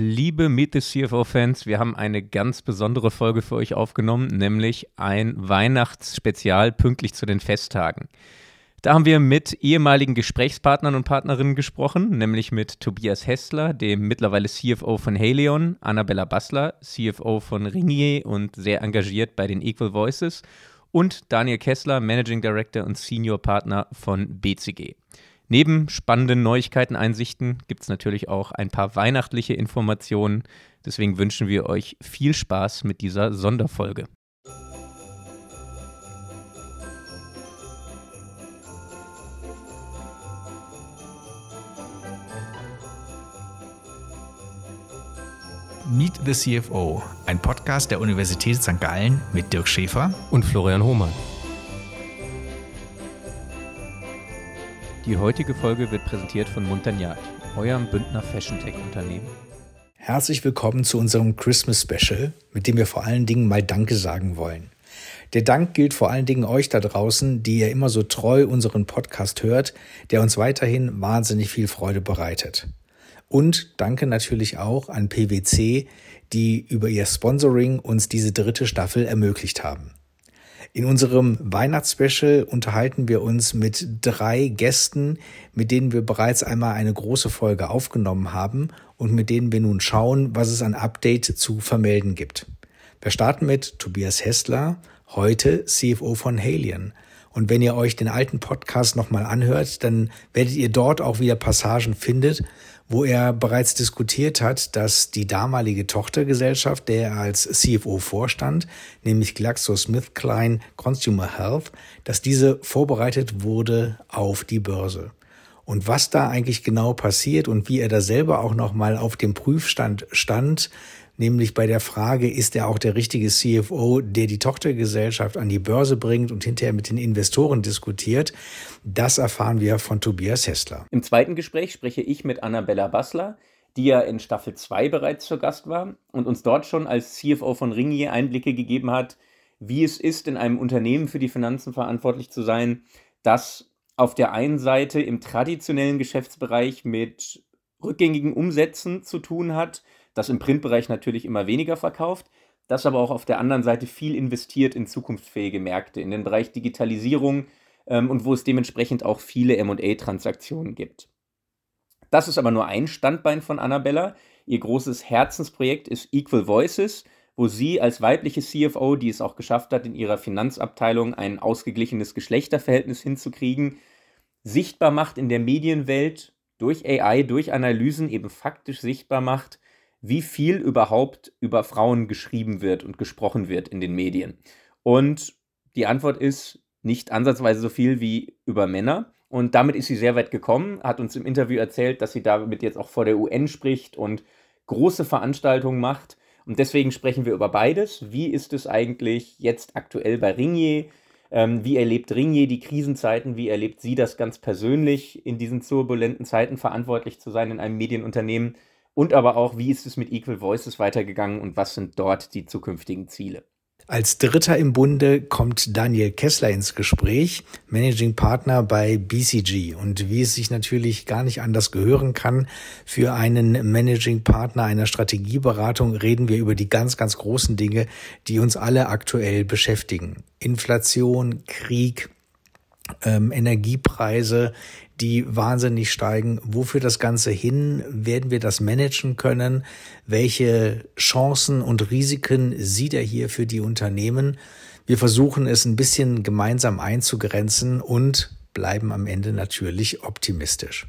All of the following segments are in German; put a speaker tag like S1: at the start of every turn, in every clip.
S1: Liebe Meet the CFO-Fans, wir haben eine ganz besondere Folge für euch aufgenommen, nämlich ein Weihnachtsspezial pünktlich zu den Festtagen. Da haben wir mit ehemaligen Gesprächspartnern und Partnerinnen gesprochen, nämlich mit Tobias Hessler, dem mittlerweile CFO von Haleon, Annabella Bassler, CFO von Ringier und sehr engagiert bei den Equal Voices und Daniel Kessler, Managing Director und Senior Partner von BCG. Neben spannenden Neuigkeiten, Einsichten gibt es natürlich auch ein paar weihnachtliche Informationen. Deswegen wünschen wir euch viel Spaß mit dieser Sonderfolge.
S2: Meet the CFO, ein Podcast der Universität St. Gallen mit Dirk Schäfer
S1: und Florian Hohmann. Die heutige Folge wird präsentiert von Montagnat, eurem Bündner Fashion-Tech-Unternehmen.
S3: Herzlich willkommen zu unserem Christmas Special, mit dem wir vor allen Dingen mal Danke sagen wollen. Der Dank gilt vor allen Dingen euch da draußen, die ihr immer so treu unseren Podcast hört, der uns weiterhin wahnsinnig viel Freude bereitet. Und danke natürlich auch an PwC, die über ihr Sponsoring uns diese dritte Staffel ermöglicht haben. In unserem Weihnachtsspecial unterhalten wir uns mit drei Gästen, mit denen wir bereits einmal eine große Folge aufgenommen haben und mit denen wir nun schauen, was es an Update zu vermelden gibt. Wir starten mit Tobias Hessler, heute CFO von Halion. Und wenn ihr euch den alten Podcast nochmal anhört, dann werdet ihr dort auch wieder Passagen findet, wo er bereits diskutiert hat, dass die damalige Tochtergesellschaft, der er als CFO vorstand, nämlich GlaxoSmithKline Consumer Health, dass diese vorbereitet wurde auf die Börse. Und was da eigentlich genau passiert und wie er da selber auch nochmal auf dem Prüfstand stand, nämlich bei der Frage, ist er auch der richtige CFO, der die Tochtergesellschaft an die Börse bringt und hinterher mit den Investoren diskutiert. Das erfahren wir von Tobias Hessler.
S1: Im zweiten Gespräch spreche ich mit Annabella Bassler, die ja in Staffel 2 bereits zu Gast war und uns dort schon als CFO von Ringier Einblicke gegeben hat, wie es ist, in einem Unternehmen für die Finanzen verantwortlich zu sein, das auf der einen Seite im traditionellen Geschäftsbereich mit rückgängigen Umsätzen zu tun hat, das im Printbereich natürlich immer weniger verkauft, das aber auch auf der anderen Seite viel investiert in zukunftsfähige Märkte, in den Bereich Digitalisierung ähm, und wo es dementsprechend auch viele MA-Transaktionen gibt. Das ist aber nur ein Standbein von Annabella. Ihr großes Herzensprojekt ist Equal Voices, wo sie als weibliche CFO, die es auch geschafft hat, in ihrer Finanzabteilung ein ausgeglichenes Geschlechterverhältnis hinzukriegen, sichtbar macht in der Medienwelt durch AI, durch Analysen eben faktisch sichtbar macht, wie viel überhaupt über Frauen geschrieben wird und gesprochen wird in den Medien. Und die Antwort ist nicht ansatzweise so viel wie über Männer. Und damit ist sie sehr weit gekommen, hat uns im Interview erzählt, dass sie damit jetzt auch vor der UN spricht und große Veranstaltungen macht. Und deswegen sprechen wir über beides. Wie ist es eigentlich jetzt aktuell bei Ringier? Ähm, wie erlebt Ringier die Krisenzeiten? Wie erlebt sie das ganz persönlich, in diesen turbulenten Zeiten verantwortlich zu sein in einem Medienunternehmen? Und aber auch, wie ist es mit Equal Voices weitergegangen und was sind dort die zukünftigen Ziele?
S3: Als Dritter im Bunde kommt Daniel Kessler ins Gespräch, Managing Partner bei BCG. Und wie es sich natürlich gar nicht anders gehören kann, für einen Managing Partner einer Strategieberatung reden wir über die ganz, ganz großen Dinge, die uns alle aktuell beschäftigen. Inflation, Krieg, ähm, Energiepreise, die wahnsinnig steigen. Wofür das Ganze hin? Werden wir das managen können? Welche Chancen und Risiken sieht er hier für die Unternehmen? Wir versuchen es ein bisschen gemeinsam einzugrenzen und bleiben am Ende natürlich optimistisch.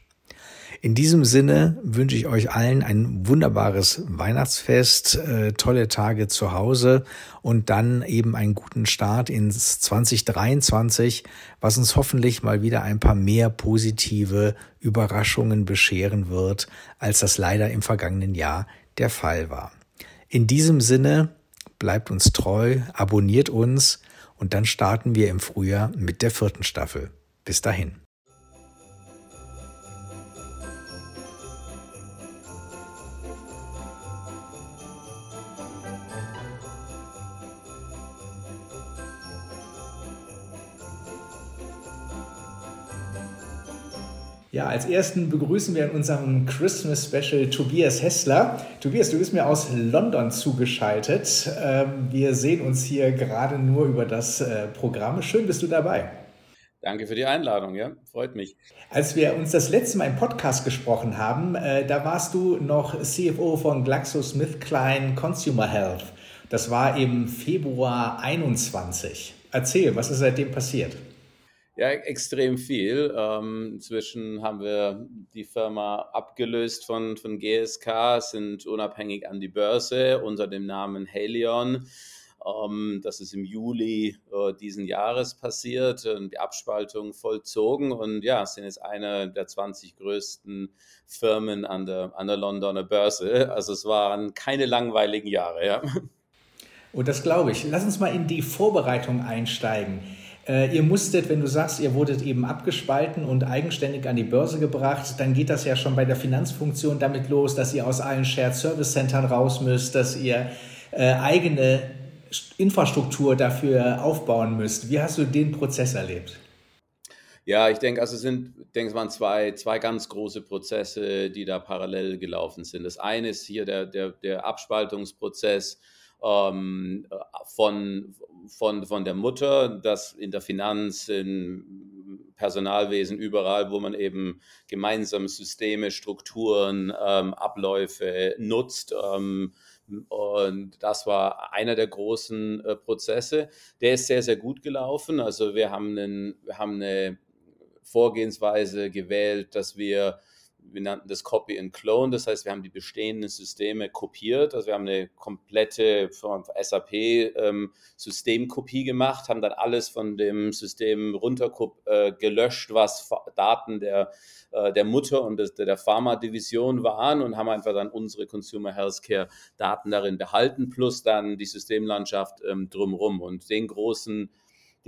S3: In diesem Sinne wünsche ich euch allen ein wunderbares Weihnachtsfest, äh, tolle Tage zu Hause und dann eben einen guten Start ins 2023, was uns hoffentlich mal wieder ein paar mehr positive Überraschungen bescheren wird, als das leider im vergangenen Jahr der Fall war. In diesem Sinne bleibt uns treu, abonniert uns und dann starten wir im Frühjahr mit der vierten Staffel. Bis dahin. Ja, als ersten begrüßen wir in unserem Christmas Special Tobias Hessler. Tobias, du bist mir aus London zugeschaltet. Ähm, wir sehen uns hier gerade nur über das äh, Programm. Schön bist du dabei.
S4: Danke für die Einladung, ja, freut mich.
S3: Als wir uns das letzte Mal im Podcast gesprochen haben, äh, da warst du noch CFO von GlaxoSmithKline Consumer Health. Das war im Februar 21. Erzähl, was ist seitdem passiert?
S4: Ja, extrem viel. Ähm, inzwischen haben wir die Firma abgelöst von, von GSK, sind unabhängig an die Börse unter dem Namen Helion. Ähm, das ist im Juli äh, diesen Jahres passiert und die Abspaltung vollzogen und ja, sind jetzt eine der 20 größten Firmen an der, an der Londoner Börse. Also es waren keine langweiligen Jahre, ja.
S3: Und das glaube ich. Lass uns mal in die Vorbereitung einsteigen. Äh, ihr musstet, wenn du sagst, ihr wurdet eben abgespalten und eigenständig an die Börse gebracht, dann geht das ja schon bei der Finanzfunktion damit los, dass ihr aus allen Shared Service Centern raus müsst, dass ihr äh, eigene Infrastruktur dafür aufbauen müsst. Wie hast du den Prozess erlebt?
S4: Ja, ich denke, also sind, ich denke, es waren zwei, zwei ganz große Prozesse, die da parallel gelaufen sind. Das eine ist hier der, der, der Abspaltungsprozess ähm, von, von, von der Mutter, das in der Finanz, im Personalwesen, überall, wo man eben gemeinsam Systeme, Strukturen, ähm, Abläufe nutzt. Ähm, und das war einer der großen äh, Prozesse. Der ist sehr, sehr gut gelaufen. Also wir haben, einen, wir haben eine Vorgehensweise gewählt, dass wir wir nannten das Copy and Clone, das heißt, wir haben die bestehenden Systeme kopiert, also wir haben eine komplette SAP-Systemkopie ähm, gemacht, haben dann alles von dem System runter äh, gelöscht, was Daten der, äh, der Mutter und des, der Pharma-Division waren und haben einfach dann unsere Consumer Healthcare Daten darin behalten, plus dann die Systemlandschaft ähm, drumherum und den großen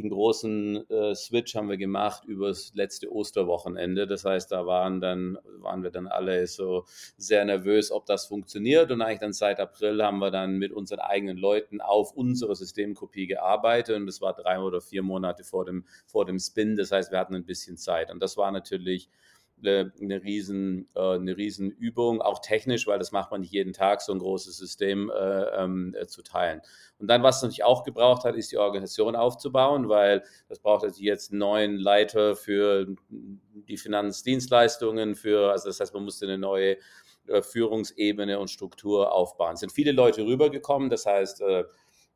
S4: den großen äh, Switch haben wir gemacht übers letzte Osterwochenende. Das heißt, da waren dann, waren wir dann alle so sehr nervös, ob das funktioniert. Und eigentlich dann seit April haben wir dann mit unseren eigenen Leuten auf unsere Systemkopie gearbeitet. Und das war drei oder vier Monate vor dem, vor dem Spin. Das heißt, wir hatten ein bisschen Zeit. Und das war natürlich eine, eine, riesen, äh, eine Riesenübung, auch technisch, weil das macht man nicht jeden Tag, so ein großes System äh, ähm, äh, zu teilen. Und dann, was es natürlich auch gebraucht hat, ist die Organisation aufzubauen, weil das braucht also jetzt einen neuen Leiter für die Finanzdienstleistungen, für, also das heißt, man musste eine neue Führungsebene und Struktur aufbauen. Es sind viele Leute rübergekommen, das heißt, äh,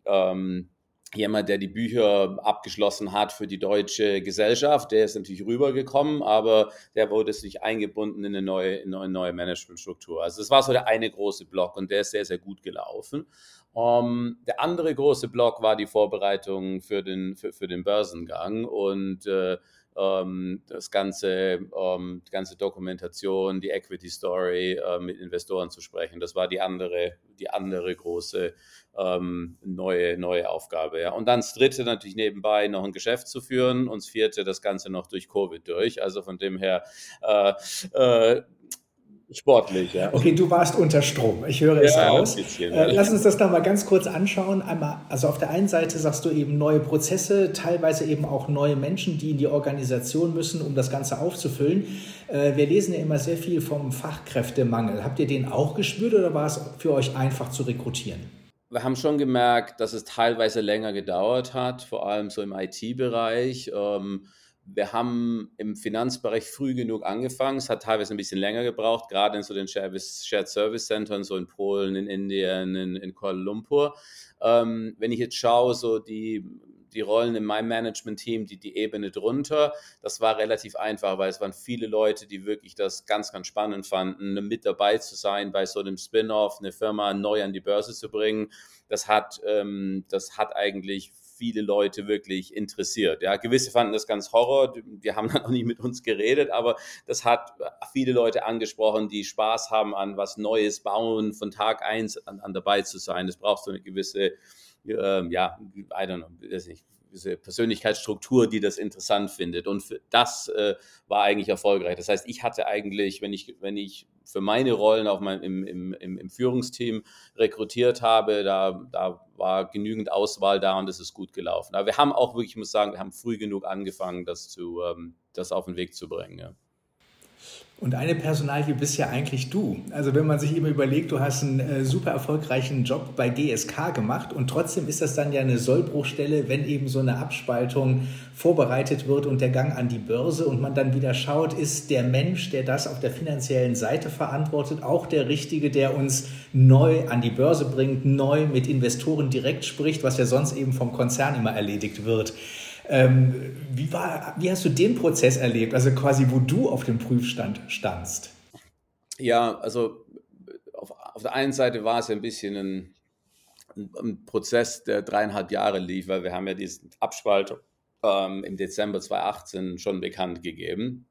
S4: ähm, jemand, der die Bücher abgeschlossen hat für die deutsche Gesellschaft, der ist natürlich rübergekommen, aber der wurde sich eingebunden in eine neue, in eine neue Managementstruktur. Also das war so der eine große Block und der ist sehr, sehr gut gelaufen. Um, ähm, der andere große Block war die Vorbereitung für den, für, für den Börsengang und äh, das ganze, ähm, die ganze Dokumentation, die Equity Story äh, mit Investoren zu sprechen. Das war die andere, die andere große ähm, neue, neue Aufgabe. Ja. Und dann das dritte natürlich nebenbei noch ein Geschäft zu führen und das vierte das Ganze noch durch Covid durch. Also von dem her äh, äh, sportlich, ja.
S3: Okay, du warst unter Strom. Ich höre es ja, raus. Bisschen, äh, lass uns das da mal ganz kurz anschauen. Einmal, also auf der einen Seite sagst du eben neue Prozesse, teilweise eben auch neue Menschen, die in die Organisation müssen, um das Ganze aufzufüllen. Äh, wir lesen ja immer sehr viel vom Fachkräftemangel. Habt ihr den auch gespürt oder war es für euch einfach zu rekrutieren?
S4: Wir haben schon gemerkt, dass es teilweise länger gedauert hat, vor allem so im IT-Bereich. Ähm, wir haben im Finanzbereich früh genug angefangen. Es hat teilweise ein bisschen länger gebraucht, gerade in so den Shared Service Centern, so in Polen, in Indien, in, in Kuala Lumpur. Ähm, wenn ich jetzt schaue, so die, die Rollen in meinem Management-Team, die, die Ebene drunter, das war relativ einfach, weil es waren viele Leute, die wirklich das ganz, ganz spannend fanden, mit dabei zu sein bei so einem Spin-off, eine Firma neu an die Börse zu bringen. Das hat, ähm, das hat eigentlich viele Leute wirklich interessiert. Ja, gewisse fanden das ganz Horror, die haben dann auch nicht mit uns geredet, aber das hat viele Leute angesprochen, die Spaß haben an was Neues bauen, von Tag eins an, an dabei zu sein. Das braucht so eine gewisse, äh, ja, I don't know, weiß nicht, diese Persönlichkeitsstruktur, die das interessant findet. Und das äh, war eigentlich erfolgreich. Das heißt, ich hatte eigentlich, wenn ich, wenn ich für meine Rollen auch mein, im, im, im, Führungsteam rekrutiert habe, da, da war genügend Auswahl da und es ist gut gelaufen. Aber wir haben auch wirklich, ich muss sagen, wir haben früh genug angefangen, das, zu, ähm, das auf den Weg zu bringen. Ja.
S3: Und eine Personalie bist ja eigentlich du. Also wenn man sich immer überlegt, du hast einen äh, super erfolgreichen Job bei GSK gemacht und trotzdem ist das dann ja eine Sollbruchstelle, wenn eben so eine Abspaltung vorbereitet wird und der Gang an die Börse und man dann wieder schaut, ist der Mensch, der das auf der finanziellen Seite verantwortet, auch der Richtige, der uns neu an die Börse bringt, neu mit Investoren direkt spricht, was ja sonst eben vom Konzern immer erledigt wird. Ähm, wie, war, wie hast du den Prozess erlebt, also quasi, wo du auf dem Prüfstand standst?
S4: Ja, also auf, auf der einen Seite war es ein bisschen ein, ein, Prozess, der dreieinhalb Jahre lief, weil wir haben ja diesen Abspalt ähm, im Dezember 2018 schon bekannt gegeben.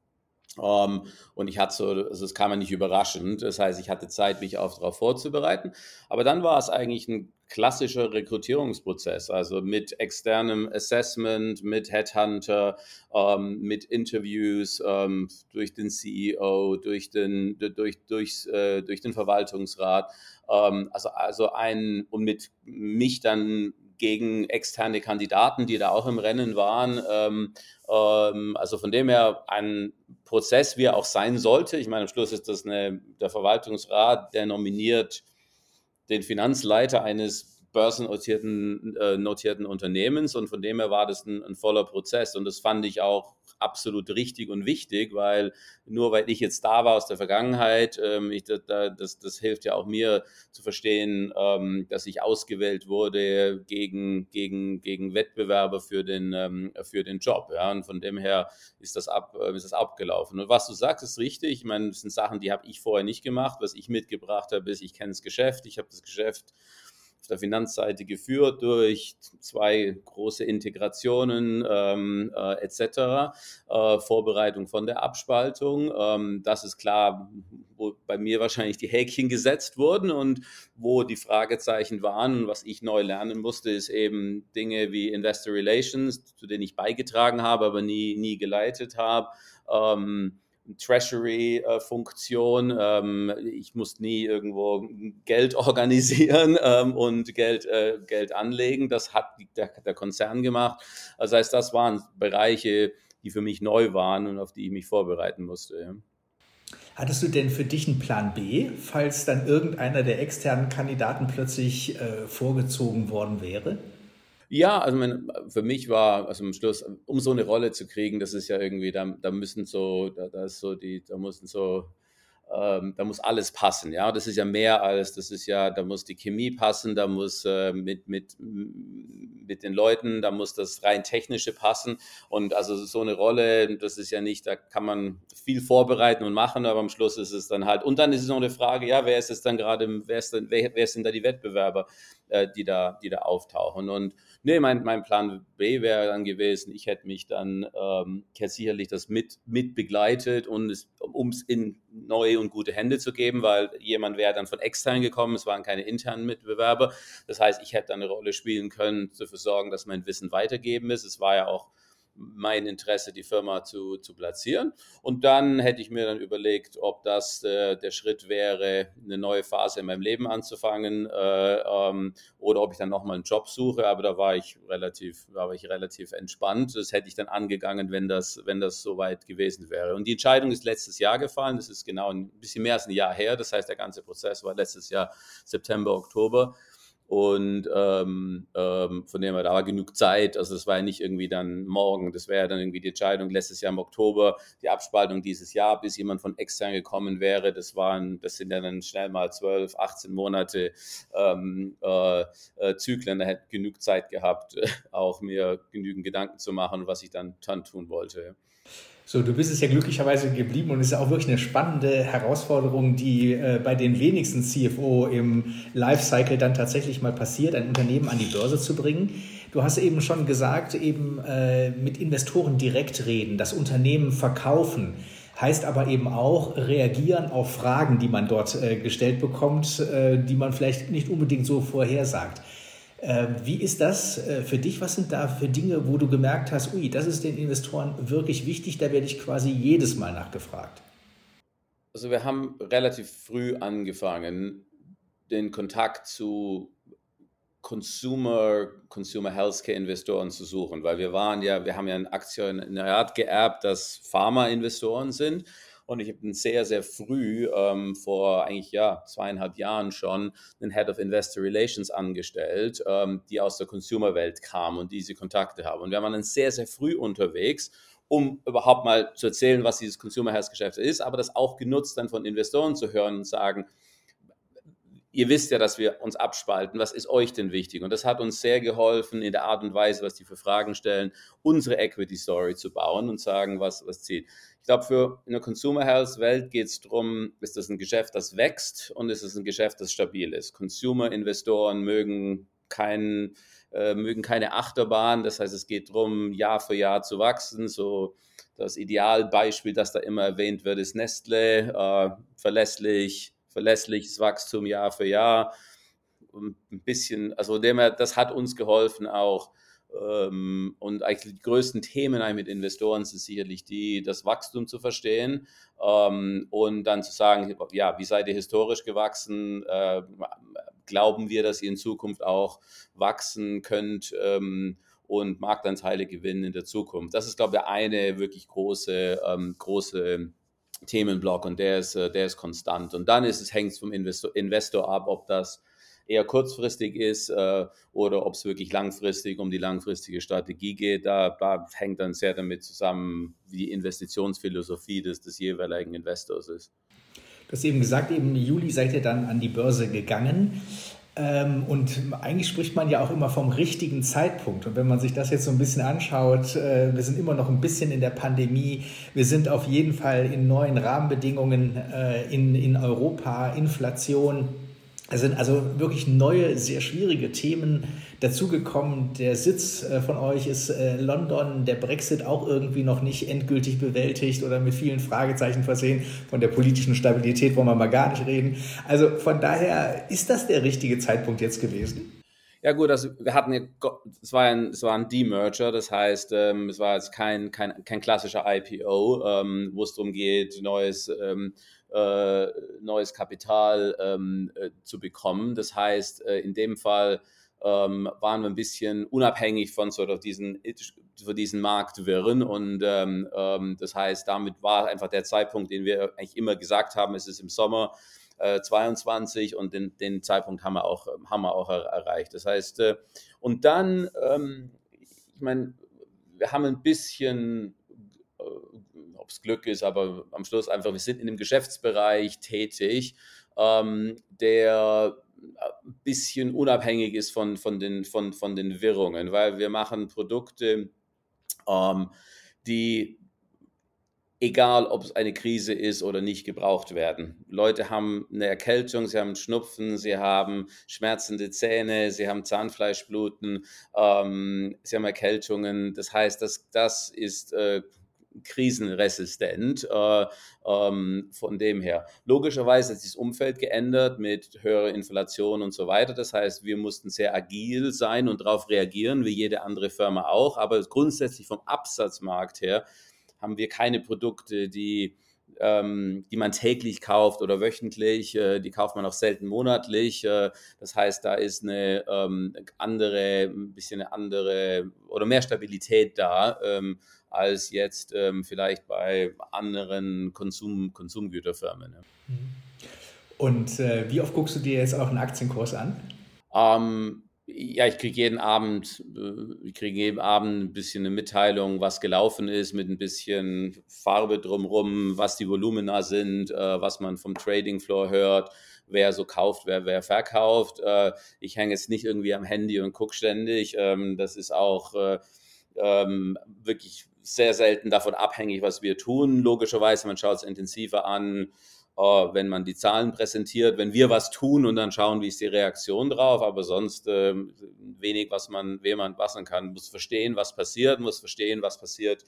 S4: Um, ähm, und ich hatte so, also es kam ja nicht überraschend. Das heißt, ich hatte Zeit, mich auch darauf vorzubereiten. Aber dann war es eigentlich ein klassischer Rekrutierungsprozess, also mit externem Assessment, mit Headhunter, ähm, mit Interviews ähm, durch den CEO, durch den, durch, durch, äh, durch den Verwaltungsrat. Also, also ein, und mit mich dann gegen externe Kandidaten, die da auch im Rennen waren. Ähm, ähm, also von dem her ein Prozess, wie er auch sein sollte. Ich meine, am Schluss ist das eine, der Verwaltungsrat, der nominiert den Finanzleiter eines börsennotierten äh, notierten Unternehmens und von dem her war das ein, ein voller Prozess und das fand ich auch absolut richtig und wichtig, weil nur weil ich jetzt da war aus der Vergangenheit, ähm, ich, das, das hilft ja auch mir zu verstehen, ähm, dass ich ausgewählt wurde gegen, gegen, gegen Wettbewerber für den, ähm, für den Job. Ja? Und von dem her ist das, ab, äh, ist das abgelaufen. Und was du sagst, ist richtig. Ich meine, das sind Sachen, die habe ich vorher nicht gemacht. Was ich mitgebracht habe, ist, ich kenne das Geschäft, ich habe das Geschäft auf der Finanzseite geführt durch zwei große Integrationen ähm, äh, etc., äh, Vorbereitung von der Abspaltung. Ähm, das ist klar, wo bei mir wahrscheinlich die Häkchen gesetzt wurden und wo die Fragezeichen waren. Und was ich neu lernen musste, ist eben Dinge wie Investor Relations, zu denen ich beigetragen habe, aber nie, nie geleitet habe. Ähm, Treasury-Funktion. Ähm, ich muss nie irgendwo Geld organisieren ähm, und Geld, äh, Geld anlegen. Das hat der, der Konzern gemacht. Das heißt, das waren Bereiche, die für mich neu waren und auf die ich mich vorbereiten musste.
S3: Hattest du denn für dich einen Plan B, falls dann irgendeiner der externen Kandidaten plötzlich äh, vorgezogen worden wäre?
S4: Ja, also mein, für mich war, also am Schluss, um so eine Rolle zu kriegen, das ist ja irgendwie, da, da müssen so, da, da ist so die, da müssen so ähm, da muss alles passen. Ja, das ist ja mehr als, das ist ja, da muss die Chemie passen, da muss äh, mit, mit, mit den Leuten, da muss das rein technische passen. Und also so eine Rolle, das ist ja nicht, da kann man viel vorbereiten und machen, aber am Schluss ist es dann halt. Und dann ist es noch eine Frage, ja, wer ist es dann gerade, wer wer, wer sind da die Wettbewerber, äh, die da, die da auftauchen? Und nee, mein, mein Plan B wäre dann gewesen, ich hätte mich dann, ähm, ich hätte sicherlich das mit, mit begleitet und es, um es in neue und gute Hände zu geben, weil jemand wäre dann von extern gekommen, es waren keine internen Mitbewerber. Das heißt, ich hätte dann eine Rolle spielen können, dafür sorgen, dass mein Wissen weitergeben ist. Es war ja auch mein Interesse, die Firma zu, zu platzieren. Und dann hätte ich mir dann überlegt, ob das äh, der Schritt wäre, eine neue Phase in meinem Leben anzufangen äh, ähm, oder ob ich dann nochmal einen Job suche. Aber da war ich relativ, war ich relativ entspannt. Das hätte ich dann angegangen, wenn das, wenn das soweit gewesen wäre. Und die Entscheidung ist letztes Jahr gefallen. Das ist genau ein bisschen mehr als ein Jahr her. Das heißt, der ganze Prozess war letztes Jahr September, Oktober. Und ähm, ähm, von dem her, da war genug Zeit. Also das war ja nicht irgendwie dann morgen. Das wäre ja dann irgendwie die Entscheidung letztes Jahr im Oktober, die Abspaltung dieses Jahr, bis jemand von extern gekommen wäre. Das waren, das sind ja dann schnell mal 12, 18 Monate ähm, äh, äh, Zyklen. Da hätte genug Zeit gehabt, auch mir genügend Gedanken zu machen, was ich dann, dann tun wollte.
S3: So, du bist es ja glücklicherweise geblieben und es ist auch wirklich eine spannende Herausforderung, die äh, bei den wenigsten CFO im Lifecycle dann tatsächlich mal passiert, ein Unternehmen an die Börse zu bringen. Du hast eben schon gesagt, eben äh, mit Investoren direkt reden, das Unternehmen verkaufen heißt aber eben auch reagieren auf Fragen, die man dort äh, gestellt bekommt, äh, die man vielleicht nicht unbedingt so vorhersagt. Ähm, wie ist das äh, für dich? Was sind da für Dinge, wo du gemerkt hast, ui, das ist den Investoren wirklich wichtig, da werde ich quasi jedes Mal nachgefragt?
S4: Also wir haben relativ früh angefangen, den Kontakt zu Consumer, Consumer Healthcare Investoren zu suchen, weil wir waren ja, wir haben ja ein Aktionariat geerbt, das Pharma-Investoren sind Und ich habe sehr, sehr früh, ähm, vor eigentlich ja zweieinhalb Jahren schon, einen Head of Investor Relations angestellt, ähm, die aus der Consumer-Welt kam und diese Kontakte haben. Und wir waren dann sehr, sehr früh unterwegs um überhaupt mal zu erzählen, was dieses Consumer Health Geschäft ist, aber das auch genutzt dann von Investoren zu hören und sagen, ihr wisst ja, dass wir uns abspalten. Was ist euch denn wichtig? Und das hat uns sehr geholfen, in der Art und Weise, was die für Fragen stellen, unsere Equity Story zu bauen und sagen, was, was zieht. Ich glaube, für in der Consumer Health Welt geht es darum, ist das ein Geschäft, das wächst und ist es ein Geschäft, das stabil ist. Consumer-Investoren mögen keinen äh, mögen keine Achterbahn. Das heißt, es geht darum, Jahr für Jahr zu wachsen. So das Idealbeispiel, das da immer erwähnt wird, ist Nestle. Äh, verlässlich, verlässliches Wachstum Jahr für Jahr. ein bisschen, also dem, das hat uns geholfen auch. Ähm, und eigentlich die größten Themen mit Investoren sind sicherlich die, das Wachstum zu verstehen ähm, und dann zu sagen, ja, wie seid ihr historisch gewachsen? Äh, glauben wir, dass ihr in Zukunft auch wachsen könnt? Ähm, und Marktanteile gewinnen in der Zukunft. Das ist, glaube ich, eine wirklich große, große Themenblock und der ist, äh, der ist konstant. Und dann ist es, hängt es vom Investor, Investor ab, ob das eher kurzfristig ist äh, oder ob es wirklich langfristig um die langfristige Strategie geht. Da, da, hängt dann sehr damit zusammen, wie die Investitionsphilosophie des, des jeweiligen Investors ist.
S3: Du hast eben gesagt, im Juli seid ihr dann an die Börse gegangen. Ähm, und eigentlich spricht man ja auch immer vom richtigen Zeitpunkt. Und wenn man sich das jetzt so ein bisschen anschaut, äh, wir sind immer noch ein bisschen in der Pandemie. Wir sind auf jeden Fall in neuen Rahmenbedingungen äh, in, in Europa, Inflation. Es sind also wirklich neue, sehr schwierige Themen dazugekommen. Der Sitz äh, von euch ist äh, London, der Brexit auch irgendwie noch nicht endgültig bewältigt oder mit vielen Fragezeichen versehen. Von der politischen Stabilität wollen wir mal gar nicht reden. Also von daher ist das der richtige Zeitpunkt jetzt gewesen?
S4: Ja gut, also wir hatten es war ein, es war ein Demerger, das heißt, ähm, es war jetzt kein, kein, kein klassischer IPO, ähm, wo es darum geht, neues ähm, äh, neues Kapital ähm, äh, zu bekommen. Das heißt, äh, in dem Fall ähm, waren wir ein bisschen unabhängig von sort of diesen, von diesen Marktwirren und ähm, ähm, das heißt, damit war einfach der Zeitpunkt, den wir eigentlich immer gesagt haben, es ist im Sommer äh, 22 und den, den Zeitpunkt haben wir auch, haben wir auch er, erreicht. Das heißt, äh, und dann, ähm, ich meine, wir haben ein bisschen ob es Glück ist, aber am Schluss einfach, wir sind in einem Geschäftsbereich tätig, ähm, der ein bisschen unabhängig ist von, von, den, von, von den Wirrungen, weil wir machen Produkte, ähm, die egal ob es eine Krise ist oder nicht, gebraucht werden. Leute haben eine Erkältung, sie haben Schnupfen, sie haben schmerzende Zähne, sie haben Zahnfleischbluten, ähm, sie haben Erkältungen. Das heißt, das, das ist äh, krisenresistent. Äh, ähm, von dem her. Logischerweise hat sich das Umfeld geändert mit höherer Inflation und so weiter. Das heißt, wir mussten sehr agil sein und darauf reagieren, wie jede andere Firma auch. Aber grundsätzlich vom Absatzmarkt her haben wir keine Produkte, die ähm, die man täglich kauft oder wöchentlich, äh, die kauft man auch selten monatlich. Äh, das heißt, da ist eine ähm, andere, ein bisschen eine andere oder mehr Stabilität da. Ähm, als jetzt ähm, vielleicht bei anderen Konsum, Konsumgüterfirmen. Mhm.
S3: Und äh, wie oft guckst du dir jetzt auch einen Aktienkurs an?
S4: Ähm, ja, ich kriege jeden Abend, äh, ich kriege jeden Abend ein bisschen eine Mitteilung, was gelaufen ist, mit ein bisschen Farbe drumherum, was die Volumina sind, äh, was man vom Trading Floor hört, wer so kauft, wer, wer verkauft. Äh, ich hänge jetzt nicht irgendwie am Handy und gucke ständig. Ähm, das ist auch äh, ähm, wirklich sehr selten davon abhängig, was wir tun. Logischerweise, man schaut es intensiver an, äh, wenn man die Zahlen präsentiert, wenn wir was tun und dann schauen, wie ist die Reaktion drauf. Aber sonst äh, wenig, was man, wem man passen kann. Muss verstehen, was passiert, muss verstehen, was passiert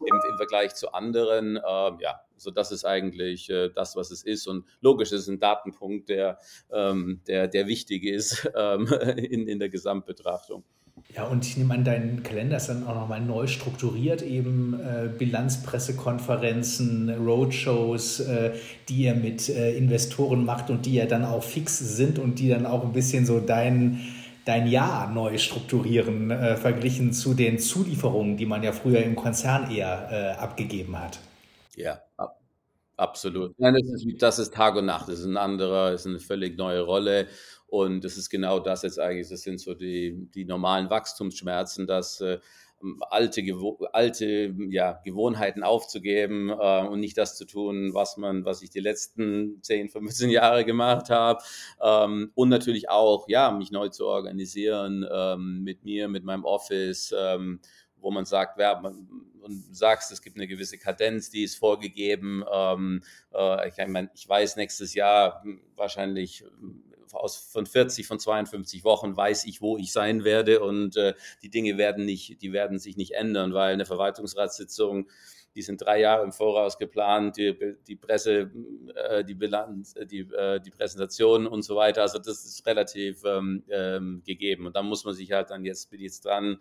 S4: im, im Vergleich zu anderen. Äh, ja, so das ist eigentlich äh, das, was es ist. Und logisch, es ist ein Datenpunkt, der, ähm, der, der wichtig ist ähm, in, in der Gesamtbetrachtung.
S3: Ja, und ich nehme an, dein Kalender ist dann auch nochmal neu strukturiert, eben äh, Bilanzpressekonferenzen, Roadshows, äh, die ihr mit äh, Investoren macht und die ja dann auch fix sind und die dann auch ein bisschen so dein, dein Jahr neu strukturieren, äh, verglichen zu den Zulieferungen, die man ja früher im Konzern eher äh, abgegeben hat.
S4: Ja, Absolut. Nein, das ist, das ist Tag und Nacht. Das ist ein anderer, das ist eine völlig neue Rolle. Und das ist genau das jetzt eigentlich. Das sind so die, die normalen Wachstumsschmerzen, dass äh, alte, alte ja, Gewohnheiten aufzugeben äh, und nicht das zu tun, was man, was ich die letzten 10, 15 Jahre gemacht habe. Ähm, und natürlich auch, ja, mich neu zu organisieren ähm, mit mir, mit meinem Office, ähm, wo man sagt, ja, man, und sagst, es gibt eine gewisse Kadenz, die ist vorgegeben. Ähm, äh, ich, mein, ich weiß, nächstes Jahr wahrscheinlich aus, von 40, von 52 Wochen weiß ich, wo ich sein werde und äh, die Dinge werden nicht, die werden sich nicht ändern, weil eine Verwaltungsratssitzung die sind drei Jahre im Voraus geplant, die, die Presse, äh, die Bilanz, die, äh, die Präsentation und so weiter. Also das ist relativ ähm, ähm, gegeben. Und da muss man sich halt dann jetzt, bin jetzt dran,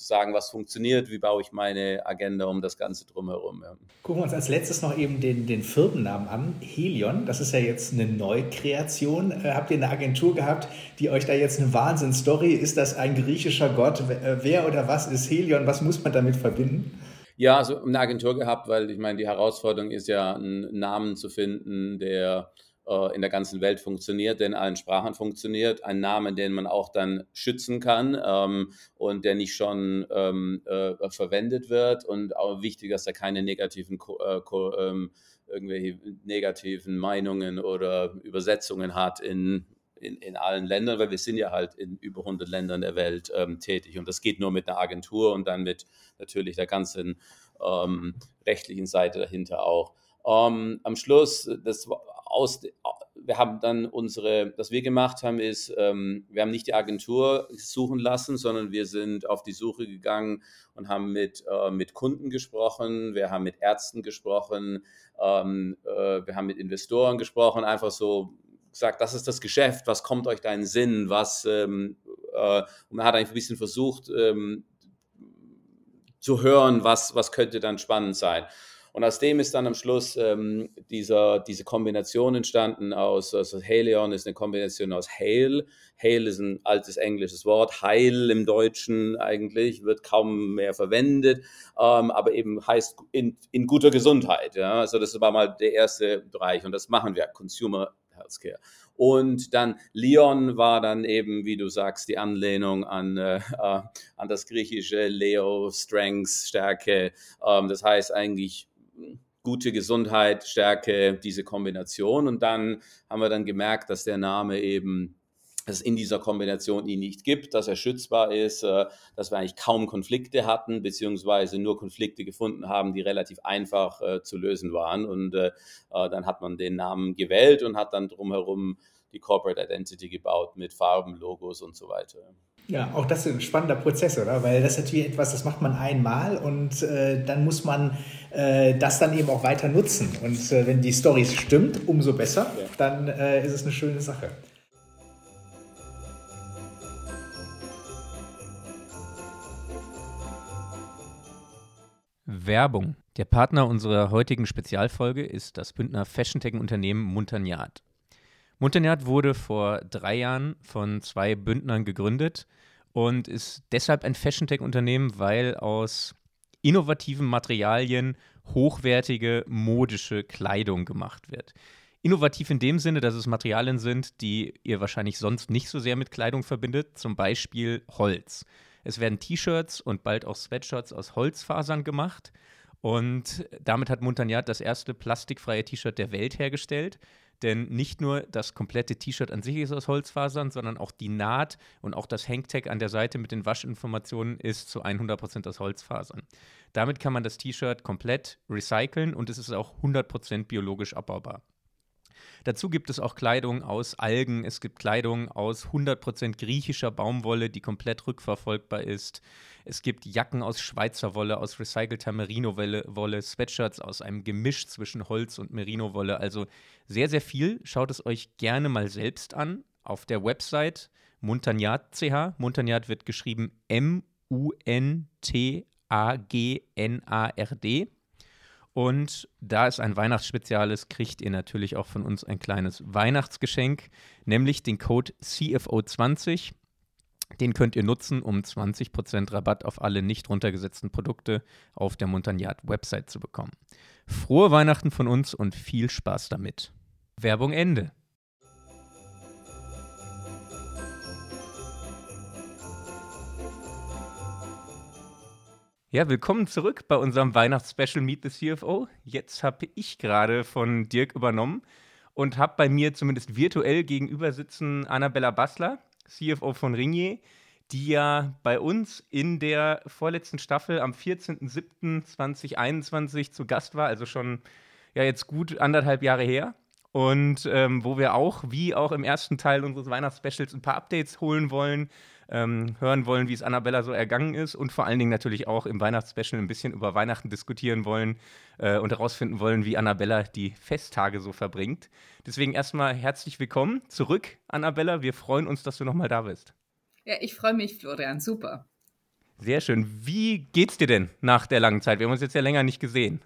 S4: zu sagen, was funktioniert, wie baue ich meine Agenda um das Ganze drumherum. Ja.
S3: Gucken wir uns als letztes noch eben den, den Firmennamen an, Helion. Das ist ja jetzt eine Neukreation. Äh, habt ihr eine Agentur gehabt, die euch da jetzt eine Wahnsinnsstory, ist das ein griechischer Gott? Wer oder was ist Helion? Was muss man damit verbinden?
S4: Ja, also eine Agentur gehabt, weil ich meine, die Herausforderung ist ja, einen Namen zu finden, der äh, in der ganzen Welt funktioniert, der in allen Sprachen funktioniert, ein Name, den man auch dann schützen kann ähm, und der nicht schon ähm, äh, verwendet wird und auch wichtig, dass er keine negativen äh, ähm, irgendwelche negativen Meinungen oder Übersetzungen hat in in, in allen Ländern, weil wir sind ja halt in über 100 Ländern der Welt ähm, tätig und das geht nur mit einer Agentur und dann mit natürlich der ganzen ähm, rechtlichen Seite dahinter auch. Ähm, am Schluss, das aus, wir haben dann unsere, was wir gemacht haben, ist, ähm, wir haben nicht die Agentur suchen lassen, sondern wir sind auf die Suche gegangen und haben mit, äh, mit Kunden gesprochen, wir haben mit Ärzten gesprochen, ähm, äh, wir haben mit Investoren gesprochen, einfach so gesagt, das ist das Geschäft, was kommt euch da in Sinn, was, ähm, äh, und man hat eigentlich ein bisschen versucht ähm, zu hören, was, was könnte dann spannend sein. Und aus dem ist dann am Schluss ähm, dieser, diese Kombination entstanden aus, also Helion ist eine Kombination aus Hail. Hail ist ein altes englisches Wort, Heil im Deutschen eigentlich, wird kaum mehr verwendet, ähm, aber eben heißt in, in guter Gesundheit. Ja? Also das war mal der erste Bereich und das machen wir, Consumer Healthcare. Und dann Leon war dann eben, wie du sagst, die Anlehnung an, äh, an das griechische Leo, Strength, Stärke. Ähm, das heißt eigentlich gute Gesundheit, Stärke, diese Kombination. Und dann haben wir dann gemerkt, dass der Name eben dass es in dieser Kombination ihn nicht gibt, dass er schützbar ist, äh, dass wir eigentlich kaum Konflikte hatten, beziehungsweise nur Konflikte gefunden haben, die relativ einfach äh, zu lösen waren. Und äh, dann hat man den Namen gewählt und hat dann drumherum die Corporate Identity gebaut mit Farben, Logos und so weiter.
S3: Ja, auch das ist ein spannender Prozess, oder? Weil das ist natürlich etwas, das macht man einmal und äh, dann muss man äh, das dann eben auch weiter nutzen. Und äh, wenn die Story stimmt, umso besser, ja. dann äh, ist es eine schöne Sache.
S1: Werbung. Der Partner unserer heutigen Spezialfolge ist das Bündner Fashion-Tech-Unternehmen Montagnard. Montagnard wurde vor drei Jahren von zwei Bündnern gegründet und ist deshalb ein Fashion-Tech-Unternehmen, weil aus innovativen Materialien hochwertige modische Kleidung gemacht wird. Innovativ in dem Sinne, dass es Materialien sind, die ihr wahrscheinlich sonst nicht so sehr mit Kleidung verbindet, zum Beispiel Holz. Es werden T-Shirts und bald auch Sweatshirts aus Holzfasern gemacht. Und damit hat Montagnard das erste plastikfreie T-Shirt der Welt hergestellt. Denn nicht nur das komplette T-Shirt an sich ist aus Holzfasern, sondern auch die Naht und auch das Hangtag an der Seite mit den Waschinformationen ist zu 100% aus Holzfasern. Damit kann man das T-Shirt komplett recyceln und es ist auch 100% biologisch abbaubar. Dazu gibt es auch Kleidung aus Algen, es gibt Kleidung aus 100% griechischer Baumwolle, die komplett rückverfolgbar ist. Es gibt Jacken aus Schweizer Wolle, aus recycelter Merino-Wolle, Sweatshirts aus einem Gemisch zwischen Holz und Merino-Wolle. Also sehr, sehr viel. Schaut es euch gerne mal selbst an auf der Website Montagnard.ch. Montagnard wird geschrieben M-U-N-T-A-G-N-A-R-D. Und da es ein Weihnachtsspezial ist, kriegt ihr natürlich auch von uns ein kleines Weihnachtsgeschenk, nämlich den Code CFO20. Den könnt ihr nutzen, um 20% Rabatt auf alle nicht runtergesetzten Produkte auf der Montagnard-Website zu bekommen. Frohe Weihnachten von uns und viel Spaß damit. Werbung Ende. Ja, willkommen zurück bei unserem Weihnachtsspecial Meet the CFO. Jetzt habe ich gerade von Dirk übernommen und habe bei mir zumindest virtuell gegenüber sitzen Annabella Bassler, CFO von Ringier, die ja bei uns in der vorletzten Staffel am 14.07.2021 zu Gast war, also schon ja jetzt gut anderthalb Jahre her. Und ähm, wo wir auch, wie auch im ersten Teil unseres Weihnachtsspecials, ein paar Updates holen wollen, ähm, hören wollen, wie es Annabella so ergangen ist und vor allen Dingen natürlich auch im Weihnachtsspecial ein bisschen über Weihnachten diskutieren wollen äh, und herausfinden wollen, wie Annabella die Festtage so verbringt. Deswegen erstmal herzlich willkommen zurück, Annabella. Wir freuen uns, dass du nochmal da bist.
S5: Ja, ich freue mich, Florian. Super.
S1: Sehr schön. Wie geht's dir denn nach der langen Zeit? Wir haben uns jetzt ja länger nicht gesehen.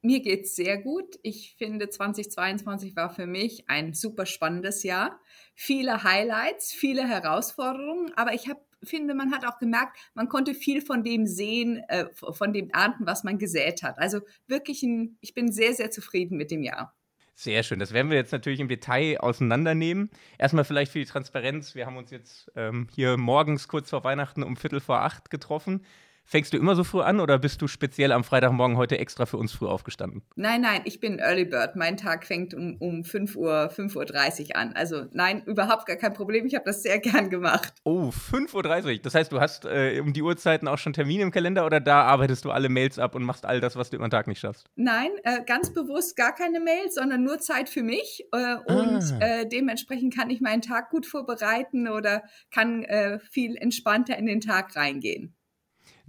S5: Mir geht's sehr gut. Ich finde, 2022 war für mich ein super spannendes Jahr. Viele Highlights, viele Herausforderungen, aber ich hab, finde, man hat auch gemerkt, man konnte viel von dem sehen, äh, von dem ernten, was man gesät hat. Also wirklich, ein, ich bin sehr, sehr zufrieden mit dem Jahr.
S1: Sehr schön. Das werden wir jetzt natürlich im Detail auseinandernehmen. Erstmal vielleicht für die Transparenz. Wir haben uns jetzt ähm, hier morgens kurz vor Weihnachten um Viertel vor acht getroffen. Fängst du immer so früh an oder bist du speziell am Freitagmorgen heute extra für uns früh aufgestanden?
S5: Nein, nein, ich bin Early Bird. Mein Tag fängt um, um 5 Uhr, 5.30 Uhr an. Also nein, überhaupt gar kein Problem. Ich habe das sehr gern gemacht.
S1: Oh, 5.30 Uhr. Das heißt, du hast äh, um die Uhrzeiten auch schon Termine im Kalender oder da arbeitest du alle Mails ab und machst all das, was du über den Tag nicht schaffst?
S5: Nein, äh, ganz bewusst gar keine Mails, sondern nur Zeit für mich. Äh, und ah. Äh, dementsprechend kann ich meinen Tag gut vorbereiten oder kann äh, viel entspannter in den Tag reingehen.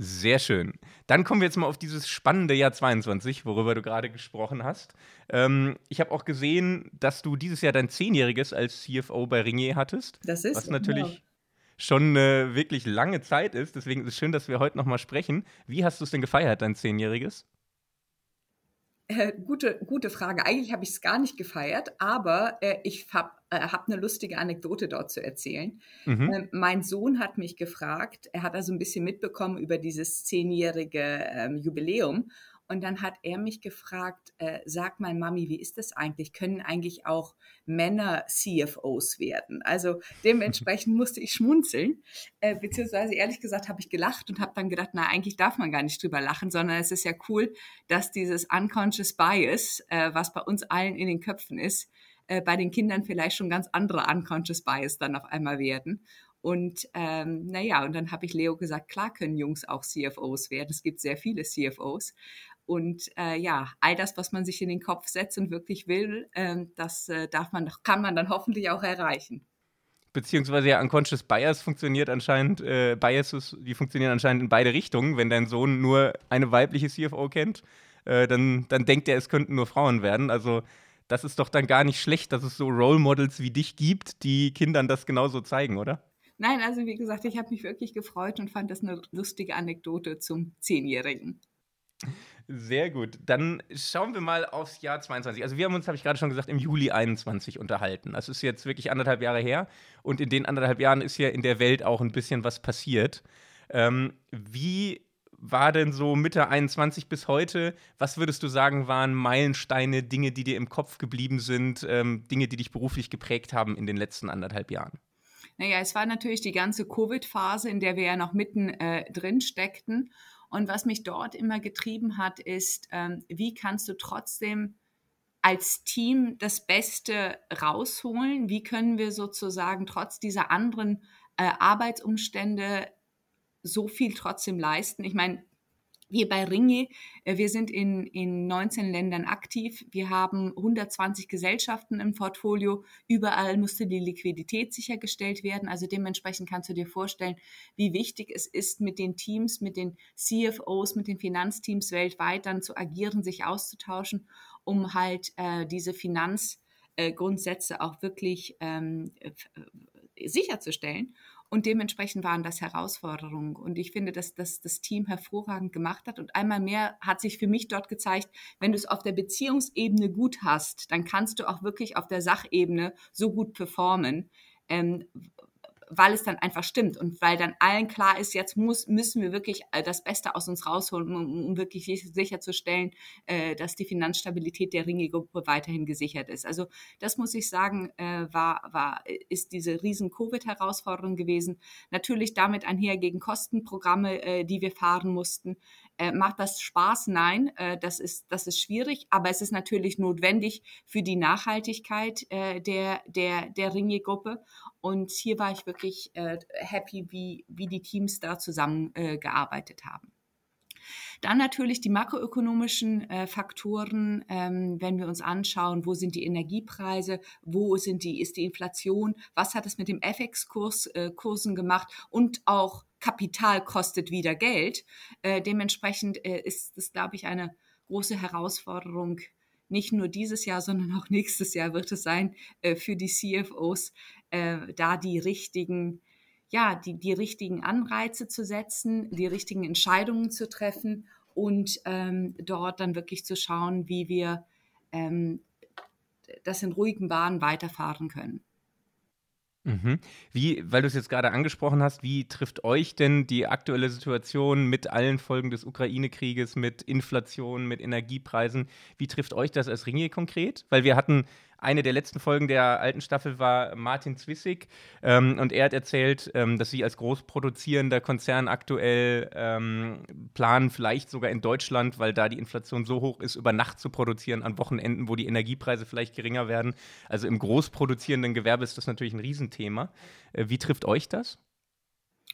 S1: Sehr schön. Dann kommen wir jetzt mal auf dieses spannende Jahr 22, worüber du gerade gesprochen hast. Ähm, ich habe auch gesehen, dass du dieses Jahr dein Zehnjähriges als CFO bei Ringier hattest.
S5: Das ist
S1: was natürlich genau. schon eine wirklich lange Zeit ist. Deswegen ist es schön, dass wir heute nochmal sprechen. Wie hast du es denn gefeiert, dein Zehnjähriges?
S5: Äh, gute, gute Frage. Eigentlich habe ich es gar nicht gefeiert, aber äh, ich habe äh, hab eine lustige Anekdote dort zu erzählen. Mhm. Ähm, mein Sohn hat mich gefragt, er hat also ein bisschen mitbekommen über dieses zehnjährige ähm, Jubiläum und dann hat er mich gefragt, äh, sag mal, Mami, wie ist das eigentlich? Können eigentlich auch Männer CFOs werden? Also dementsprechend musste ich schmunzeln, äh, beziehungsweise ehrlich gesagt habe ich gelacht und habe dann gedacht, na, eigentlich darf man gar nicht drüber lachen, sondern es ist ja cool, dass dieses Unconscious Bias, äh, was bei uns allen in den Köpfen ist, äh, bei den Kindern vielleicht schon ganz andere Unconscious Bias dann auf einmal werden. Und ähm, naja, und dann habe ich Leo gesagt, klar können Jungs auch CFOs werden. Es gibt sehr viele CFOs. Und äh, ja, all das, was man sich in den Kopf setzt und wirklich will, äh, das äh, darf man, kann man dann hoffentlich auch erreichen.
S1: Beziehungsweise ja, Unconscious Bias funktioniert anscheinend, äh, Biases, die funktionieren anscheinend in beide Richtungen. Wenn dein Sohn nur eine weibliche CFO kennt, äh, dann, dann denkt er, es könnten nur Frauen werden. Also das ist doch dann gar nicht schlecht, dass es so Role Models wie dich gibt, die Kindern das genauso zeigen, oder?
S5: Nein, also wie gesagt, ich habe mich wirklich gefreut und fand das eine lustige Anekdote zum Zehnjährigen.
S1: Sehr gut. Dann schauen wir mal aufs Jahr 22. Also wir haben uns, habe ich gerade schon gesagt, im Juli 21 unterhalten. Das ist jetzt wirklich anderthalb Jahre her. Und in den anderthalb Jahren ist ja in der Welt auch ein bisschen was passiert. Ähm, wie war denn so Mitte 21 bis heute? Was würdest du sagen, waren Meilensteine, Dinge, die dir im Kopf geblieben sind, ähm, Dinge, die dich beruflich geprägt haben in den letzten anderthalb Jahren?
S5: Naja, es war natürlich die ganze Covid-Phase, in der wir ja noch mitten äh, drin steckten. Und was mich dort immer getrieben hat, ist, ähm, wie kannst du trotzdem als Team das Beste rausholen? Wie können wir sozusagen trotz dieser anderen äh, Arbeitsumstände so viel trotzdem leisten? Ich meine, wir bei Ringe, äh, wir sind in, in 19 Ländern aktiv. Wir haben 120 Gesellschaften im Portfolio. Überall musste die Liquidität sichergestellt werden. Also dementsprechend kannst du dir vorstellen, wie wichtig es ist, mit den Teams, mit den CFOs, mit den Finanzteams weltweit dann zu agieren, sich auszutauschen, um halt äh, diese Finanzgrundsätze äh, auch wirklich ähm, sicherzustellen. Und dementsprechend waren das Herausforderungen. Und ich finde, dass das das Team hervorragend gemacht hat. Und einmal mehr hat sich für mich dort gezeigt, wenn du es auf der Beziehungsebene gut hast, dann kannst du auch wirklich auf der Sachebene so gut performen. Ähm, weil es dann einfach stimmt und weil dann allen klar ist, jetzt muss, müssen wir wirklich äh, das Beste aus uns rausholen, um, um wirklich sicherzustellen, äh, dass die Finanzstabilität der Ringe-Gruppe weiterhin gesichert ist. Also das muss ich sagen, äh, war, war, ist diese riesen Covid-Herausforderung gewesen. Natürlich damit einher gegen Kostenprogramme, äh, die wir fahren mussten. Äh, macht das Spaß? Nein, äh, das, ist, das ist schwierig, aber es ist natürlich notwendig für die Nachhaltigkeit äh, der, der, der Ringe-Gruppe. Und hier war ich wirklich äh, happy, wie, wie die Teams da zusammengearbeitet äh, haben. Dann natürlich die makroökonomischen äh, Faktoren, ähm, wenn wir uns anschauen, wo sind die Energiepreise, wo sind die, ist die Inflation, was hat es mit dem FX-Kurs äh, Kursen gemacht und auch Kapital kostet wieder Geld. Äh, dementsprechend äh, ist das, glaube ich, eine große Herausforderung. Nicht nur dieses Jahr, sondern auch nächstes Jahr wird es sein äh, für die CFOs, äh, da die richtigen ja, die, die richtigen Anreize zu setzen, die richtigen Entscheidungen zu treffen und ähm, dort dann wirklich zu schauen, wie wir ähm, das in ruhigen Bahnen weiterfahren können.
S1: Mhm. Wie, weil du es jetzt gerade angesprochen hast, wie trifft euch denn die aktuelle Situation mit allen Folgen des Ukraine-Krieges, mit Inflation, mit Energiepreisen, wie trifft euch das als Ringier konkret? Weil wir hatten eine der letzten Folgen der alten Staffel war Martin Zwisig ähm, und er hat erzählt, ähm, dass sie als großproduzierender Konzern aktuell ähm, planen, vielleicht sogar in Deutschland, weil da die Inflation so hoch ist, über Nacht zu produzieren an Wochenenden, wo die Energiepreise vielleicht geringer werden. Also im großproduzierenden Gewerbe ist das natürlich ein Riesenthema. Äh, wie trifft euch das?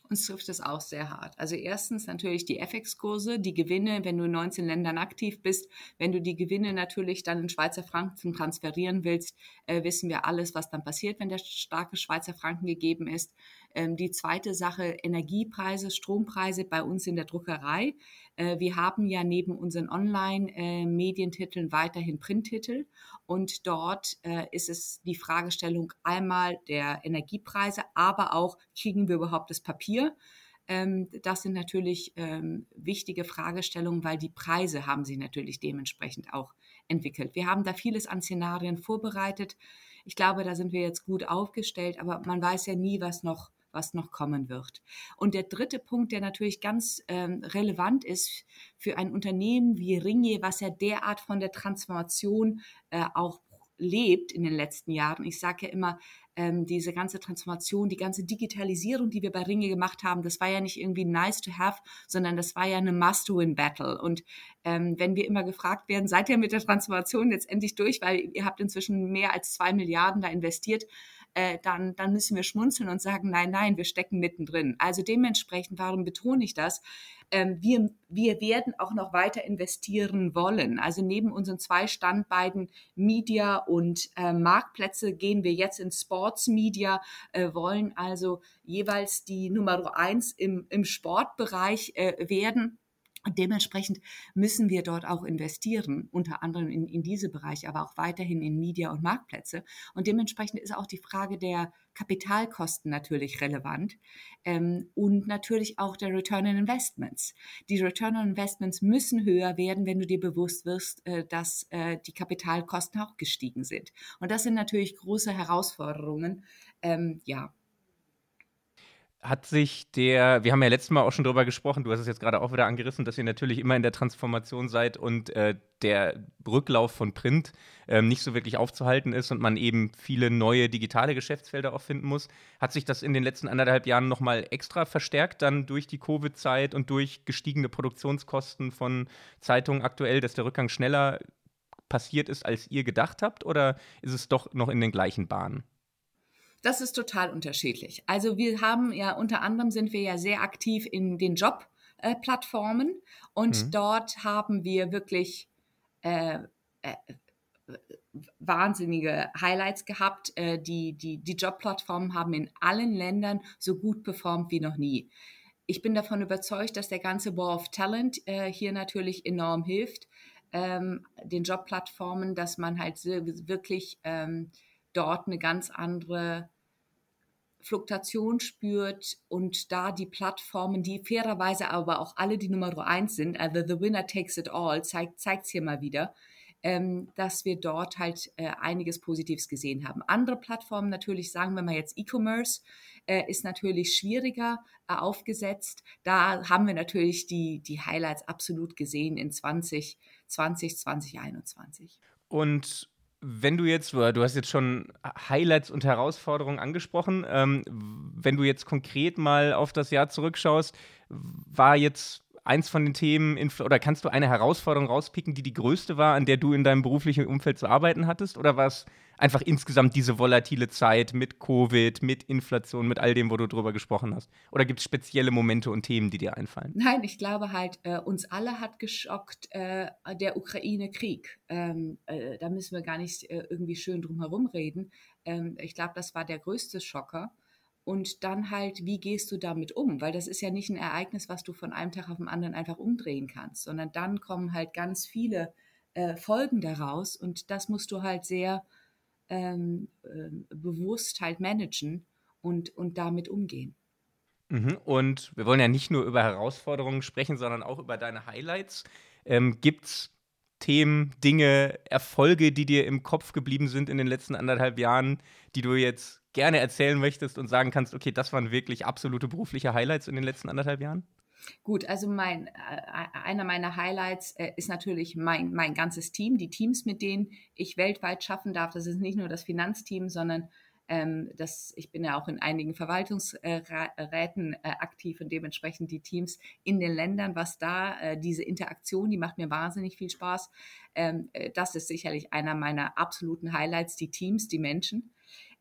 S5: Uns trifft es auch sehr hart. Also erstens natürlich die FX-Kurse, die Gewinne, wenn du in 19 Ländern aktiv bist, wenn du die Gewinne natürlich dann in Schweizer Franken transferieren willst, äh, wissen wir alles, was dann passiert, wenn der starke Schweizer Franken gegeben ist. Ähm, die zweite Sache, Energiepreise, Strompreise bei uns in der Druckerei. Äh, wir haben ja neben unseren Online-Medientiteln äh, weiterhin Printtitel und dort äh, ist es die Fragestellung einmal der Energiepreise, aber auch, kriegen wir überhaupt das Papier? Ähm, das sind natürlich ähm, wichtige Fragestellungen, weil die Preise haben sich natürlich dementsprechend auch entwickelt. Wir haben da vieles an Szenarien vorbereitet. Ich glaube, da sind wir jetzt gut aufgestellt, aber man weiß ja nie, was noch was noch kommen wird. Und der dritte Punkt, der natürlich ganz ähm, relevant ist für ein Unternehmen wie Ringier, was ja derart von der Transformation äh, auch lebt in den letzten Jahren. Ich sage ja immer, ähm, diese ganze Transformation, die ganze Digitalisierung, die wir bei Ringe gemacht haben, das war ja nicht irgendwie nice to have, sondern das war ja eine Must-Win-Battle. Und ähm, wenn wir immer gefragt werden, seid ihr mit der Transformation jetzt endlich durch, weil ihr habt inzwischen mehr als zwei Milliarden da investiert, äh, dann, dann müssen wir schmunzeln und sagen, nein, nein, wir stecken mittendrin. Also dementsprechend, warum betone ich das? Ähm, wir, wir werden auch noch weiter investieren wollen. Also neben unseren zwei Standbeinen Media und äh, Marktplätze gehen wir jetzt in Sports Media, äh, wollen also jeweils die Nummer eins im, im Sportbereich äh, werden und dementsprechend müssen wir dort auch investieren, unter anderem in, in diese Bereiche, aber auch weiterhin in Media und Marktplätze. Und dementsprechend ist auch die Frage der Kapitalkosten natürlich relevant ähm, und natürlich auch der Return on Investments. Die Return on Investments müssen höher werden, wenn du dir bewusst wirst, äh, dass äh, die Kapitalkosten auch gestiegen sind. Und das sind natürlich große Herausforderungen. Ähm, ja,
S1: hat sich der, wir haben ja letztes Mal auch schon drüber gesprochen, du hast es jetzt gerade auch wieder angerissen, dass ihr natürlich immer in der Transformation seid und äh, der Rücklauf von Print äh, nicht so wirklich aufzuhalten ist und man eben viele neue digitale Geschäftsfelder auch finden muss. Hat sich das in den letzten anderthalb Jahren nochmal extra verstärkt, dann durch die Covid-Zeit und durch gestiegene Produktionskosten von Zeitungen aktuell, dass der Rückgang schneller passiert ist, als ihr gedacht habt? Oder ist es doch noch in den gleichen Bahnen?
S5: Das ist total unterschiedlich. Also wir haben ja unter anderem sind wir ja sehr aktiv in den Jobplattformen äh, und mhm. dort haben wir wirklich äh, äh, wahnsinnige Highlights gehabt. Äh, die, die, die Jobplattformen haben in allen Ländern so gut performt wie noch nie. Ich bin davon überzeugt, dass der ganze War of Talent äh, hier natürlich enorm hilft, ähm, den Jobplattformen, dass man halt wirklich ähm, dort eine ganz andere Fluktuation spürt und da die Plattformen, die fairerweise aber auch alle die Nummer eins sind, also the winner takes it all, zeigt es hier mal wieder, ähm, dass wir dort halt äh, einiges Positives gesehen haben. Andere Plattformen natürlich, sagen wir mal jetzt E-Commerce, äh, ist natürlich schwieriger äh, aufgesetzt. Da haben wir natürlich die, die Highlights absolut gesehen in 2020, 2021.
S1: Und wenn du jetzt, du hast jetzt schon Highlights und Herausforderungen angesprochen, ähm, wenn du jetzt konkret mal auf das Jahr zurückschaust, war jetzt eins von den Themen, oder kannst du eine Herausforderung rauspicken, die die größte war, an der du in deinem beruflichen Umfeld zu arbeiten hattest? Oder war es einfach insgesamt diese volatile Zeit mit Covid, mit Inflation, mit all dem, wo du drüber gesprochen hast? Oder gibt es spezielle Momente und Themen, die dir einfallen?
S5: Nein, ich glaube halt, äh, uns alle hat geschockt äh, der Ukraine-Krieg. Ähm, äh, da müssen wir gar nicht äh, irgendwie schön drum herum reden. Ähm, ich glaube, das war der größte Schocker. Und dann halt, wie gehst du damit um? Weil das ist ja nicht ein Ereignis, was du von einem Tag auf den anderen einfach umdrehen kannst, sondern dann kommen halt ganz viele äh, Folgen daraus und das musst du halt sehr ähm, äh, bewusst halt managen und, und damit umgehen.
S1: Mhm. Und wir wollen ja nicht nur über Herausforderungen sprechen, sondern auch über deine Highlights. Ähm, Gibt es Themen, Dinge, Erfolge, die dir im Kopf geblieben sind in den letzten anderthalb Jahren, die du jetzt gerne erzählen möchtest und sagen kannst, okay, das waren wirklich absolute berufliche Highlights in den letzten anderthalb Jahren?
S5: Gut, also mein, äh, einer meiner Highlights äh, ist natürlich mein, mein ganzes Team, die Teams, mit denen ich weltweit schaffen darf. Das ist nicht nur das Finanzteam, sondern ähm, das, ich bin ja auch in einigen Verwaltungsräten äh, aktiv und dementsprechend die Teams in den Ländern, was da, äh, diese Interaktion, die macht mir wahnsinnig viel Spaß. Ähm, äh, das ist sicherlich einer meiner absoluten Highlights, die Teams, die Menschen.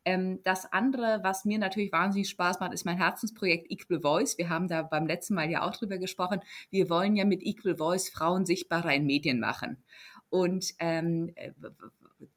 S5: Ähm, das andere, was mir natürlich wahnsinnig Spaß macht, ist mein Herzensprojekt Equal Voice. Wir haben da beim letzten Mal ja auch drüber gesprochen. Wir wollen ja mit Equal Voice Frauen sichtbarer in Medien machen. Und ähm, äh,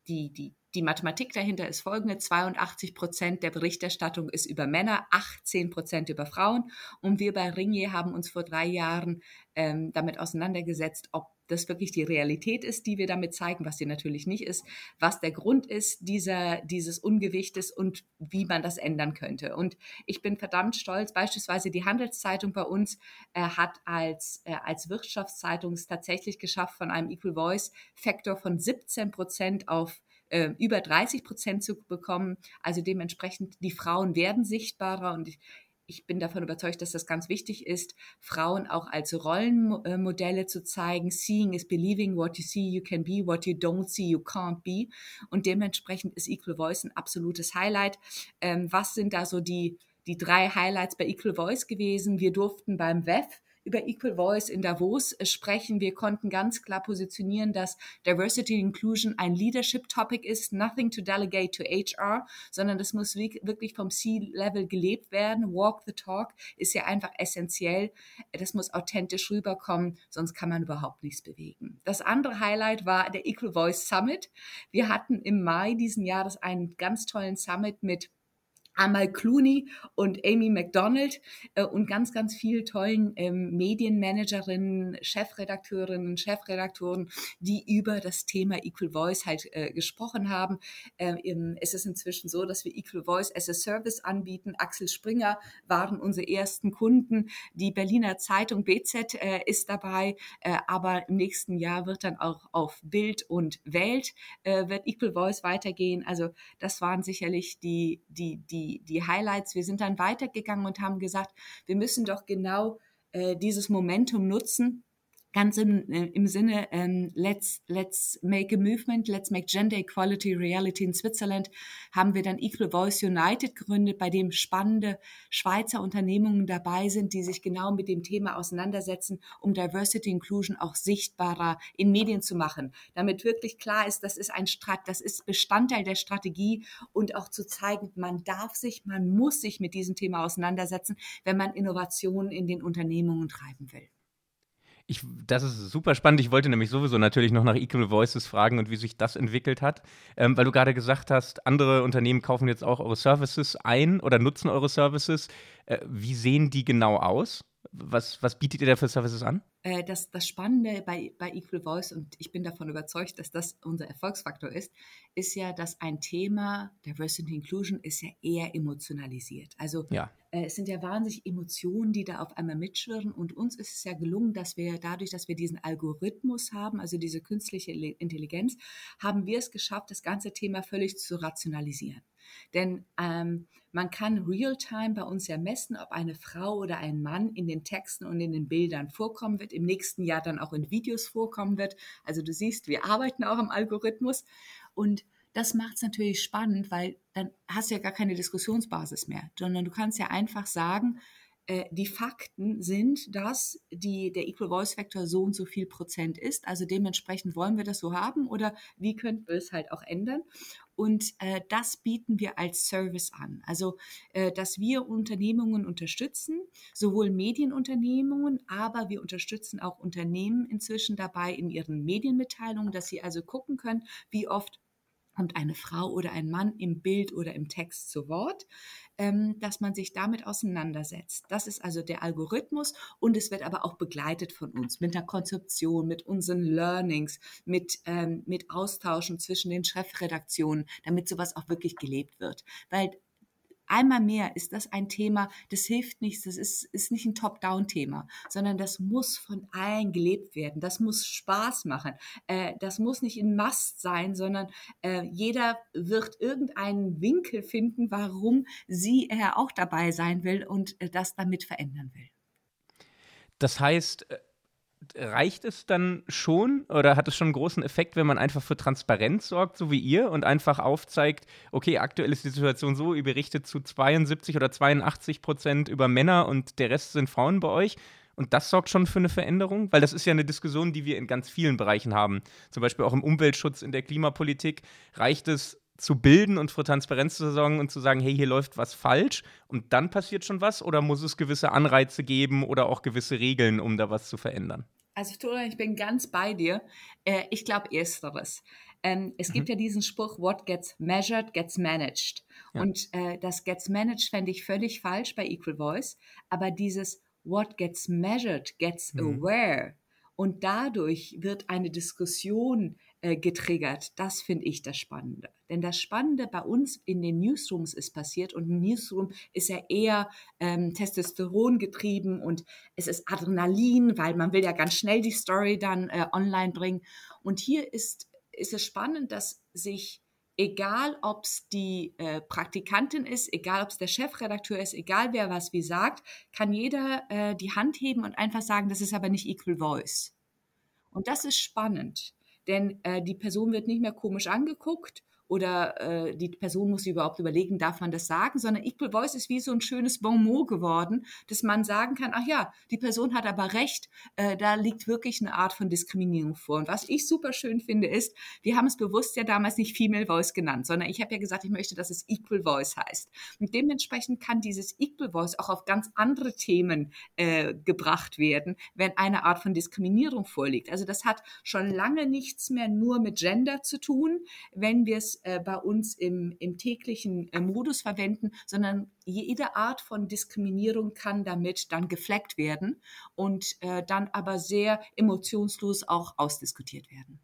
S5: die, die, die Mathematik dahinter ist folgende. 82 Prozent der Berichterstattung ist über Männer, 18 Prozent über Frauen. Und wir bei Ringier haben uns vor drei Jahren ähm, damit auseinandergesetzt, ob das wirklich die Realität ist, die wir damit zeigen, was sie natürlich nicht ist, was der Grund ist dieser, dieses Ungewichtes und wie man das ändern könnte. Und ich bin verdammt stolz, beispielsweise die Handelszeitung bei uns äh, hat als, äh, als Wirtschaftszeitung es tatsächlich geschafft, von einem Equal Voice Faktor von 17 Prozent auf äh, über 30 Prozent zu bekommen. Also dementsprechend, die Frauen werden sichtbarer und ich, ich bin davon überzeugt, dass das ganz wichtig ist, Frauen auch als Rollenmodelle zu zeigen. Seeing is believing. What you see, you can be. What you don't see, you can't be. Und dementsprechend ist Equal Voice ein absolutes Highlight. Ähm, was sind da so die, die drei Highlights bei Equal Voice gewesen? Wir durften beim WEF über Equal Voice in Davos sprechen. Wir konnten ganz klar positionieren, dass Diversity Inclusion ein Leadership Topic ist, nothing to delegate to HR, sondern das muss wirklich vom C-Level gelebt werden. Walk the talk ist ja einfach essentiell. Das muss authentisch rüberkommen, sonst kann man überhaupt nichts bewegen. Das andere Highlight war der Equal Voice Summit. Wir hatten im Mai diesen Jahres einen ganz tollen Summit mit Amal Clooney und Amy McDonald äh, und ganz, ganz viel tollen ähm, Medienmanagerinnen, Chefredakteurinnen, Chefredaktoren, die über das Thema Equal Voice halt äh, gesprochen haben. Äh, im, es ist inzwischen so, dass wir Equal Voice as a Service anbieten. Axel Springer waren unsere ersten Kunden. Die Berliner Zeitung BZ äh, ist dabei, äh, aber im nächsten Jahr wird dann auch auf Bild und Welt äh, wird Equal Voice weitergehen. Also das waren sicherlich die, die, die die, Highlights. Wir sind dann weitergegangen und haben gesagt, wir müssen doch genau äh, dieses Momentum nutzen, ganz im, äh, im Sinne, ähm, let's, let's make a movement, let's make gender equality reality in Switzerland, haben wir dann Equal Voice United gegründet, bei dem spannende Schweizer Unternehmungen dabei sind, die sich genau mit dem Thema auseinandersetzen, um Diversity Inclusion auch sichtbarer in Medien zu machen. Damit wirklich klar ist, das ist ein Strat, das ist Bestandteil der Strategie und auch zu zeigen, man darf sich, man muss sich mit diesem Thema auseinandersetzen, wenn man Innovationen in den Unternehmungen treiben will.
S1: Ich, das ist super spannend. Ich wollte nämlich sowieso natürlich noch nach Equal Voices fragen und wie sich das entwickelt hat, ähm, weil du gerade gesagt hast, andere Unternehmen kaufen jetzt auch eure Services ein oder nutzen eure Services. Äh, wie sehen die genau aus? Was, was bietet ihr da für Services an?
S5: äh, das, das Spannende bei, bei Equal Voice, und ich bin davon überzeugt, dass das unser Erfolgsfaktor ist, ist ja, dass ein Thema Diversity Inclusion ist ja eher emotionalisiert. Also ja. äh, es sind ja wahnsinnig Emotionen, die da auf einmal mitschwirren. Und uns ist es ja gelungen, dass wir dadurch, dass wir diesen Algorithmus haben, also diese künstliche Intelligenz, haben wir es geschafft, das ganze Thema völlig zu rationalisieren. Denn ähm, man kann real-time bei uns ja messen, ob eine Frau oder ein Mann in den Texten und in den Bildern vorkommen wird, im nächsten Jahr dann auch in Videos vorkommen wird. Also du siehst, wir arbeiten auch am Algorithmus. Und das macht es natürlich spannend, weil dann hast du ja gar keine Diskussionsbasis mehr, sondern du kannst ja einfach sagen, äh, die Fakten sind, dass die, der Equal Voice Factor so und so viel Prozent ist. Also dementsprechend wollen wir das so haben oder wie könnten wir es halt auch ändern? Und äh, das bieten wir als Service an. Also, äh, dass wir Unternehmungen unterstützen, sowohl Medienunternehmungen, aber wir unterstützen auch Unternehmen inzwischen dabei in ihren Medienmitteilungen, dass sie also gucken können, wie oft kommt eine Frau oder ein Mann im Bild oder im Text zu Wort, dass man sich damit auseinandersetzt. Das ist also der Algorithmus und es wird aber auch begleitet von uns mit einer Konzeption, mit unseren Learnings, mit, ähm, mit Austauschen zwischen den Chefredaktionen, damit sowas auch wirklich gelebt wird. Weil einmal mehr ist das ein Thema, das hilft nichts, das ist, ist nicht ein Top-Down-Thema, sondern das muss von allen gelebt werden, das muss Spaß machen, äh, das muss nicht in Mast sein, sondern äh, jeder wird irgendeinen Winkel finden, warum sie, er auch dabei sein will und äh, das damit verändern will.
S1: Das heißt, äh, reicht es dann schon oder hat es schon einen großen Effekt, wenn man einfach für Transparenz sorgt, so wie ihr, und einfach aufzeigt, okay, aktuell ist die Situation so, ihr berichtet zu 72 oder 82 Prozent über Männer und der Rest sind Frauen bei euch? Und das sorgt schon für eine Veränderung, weil das ist ja eine Diskussion, die wir in ganz vielen Bereichen haben. Zum Beispiel auch im Umweltschutz, in der Klimapolitik. Reicht es, zu bilden und für Transparenz zu sorgen und zu sagen, hey, hier läuft was falsch und dann passiert schon was? Oder muss es gewisse Anreize geben oder auch gewisse Regeln, um da was zu verändern?
S5: Also, Tora, ich bin ganz bei dir. Äh, ich glaube, ersteres. Ähm, es mhm. gibt ja diesen Spruch, what gets measured, gets managed. Ja. Und äh, das gets managed fände ich völlig falsch bei Equal Voice. Aber dieses what gets measured, gets mhm. aware. Und dadurch wird eine Diskussion äh, getriggert. Das finde ich das Spannende. Denn das Spannende bei uns in den Newsrooms ist passiert und ein Newsroom ist ja eher ähm, Testosteron getrieben und es ist Adrenalin, weil man will ja ganz schnell die Story dann äh, online bringen. Und hier ist, ist es spannend, dass sich egal ob es die äh, Praktikantin ist, egal ob es der Chefredakteur ist, egal wer was wie sagt, kann jeder äh, die Hand heben und einfach sagen, das ist aber nicht Equal Voice. Und das ist spannend denn äh, die Person wird nicht mehr komisch angeguckt oder äh, die Person muss überhaupt überlegen, darf man das sagen, sondern Equal Voice ist wie so ein schönes Bonmot geworden, dass man sagen kann, ach ja, die Person hat aber recht, äh, da liegt wirklich eine Art von Diskriminierung vor. Und was ich super schön finde, ist, wir haben es bewusst ja damals nicht Female Voice genannt, sondern ich habe ja gesagt, ich möchte, dass es Equal Voice heißt. Und dementsprechend kann dieses Equal Voice auch auf ganz andere Themen äh, gebracht werden, wenn eine Art von Diskriminierung vorliegt. Also das hat schon lange nichts mehr nur mit Gender zu tun, wenn wir es äh, bei uns im, im täglichen äh, Modus verwenden, sondern jede Art von Diskriminierung kann damit dann gefleckt werden und äh, dann aber sehr emotionslos auch ausdiskutiert werden.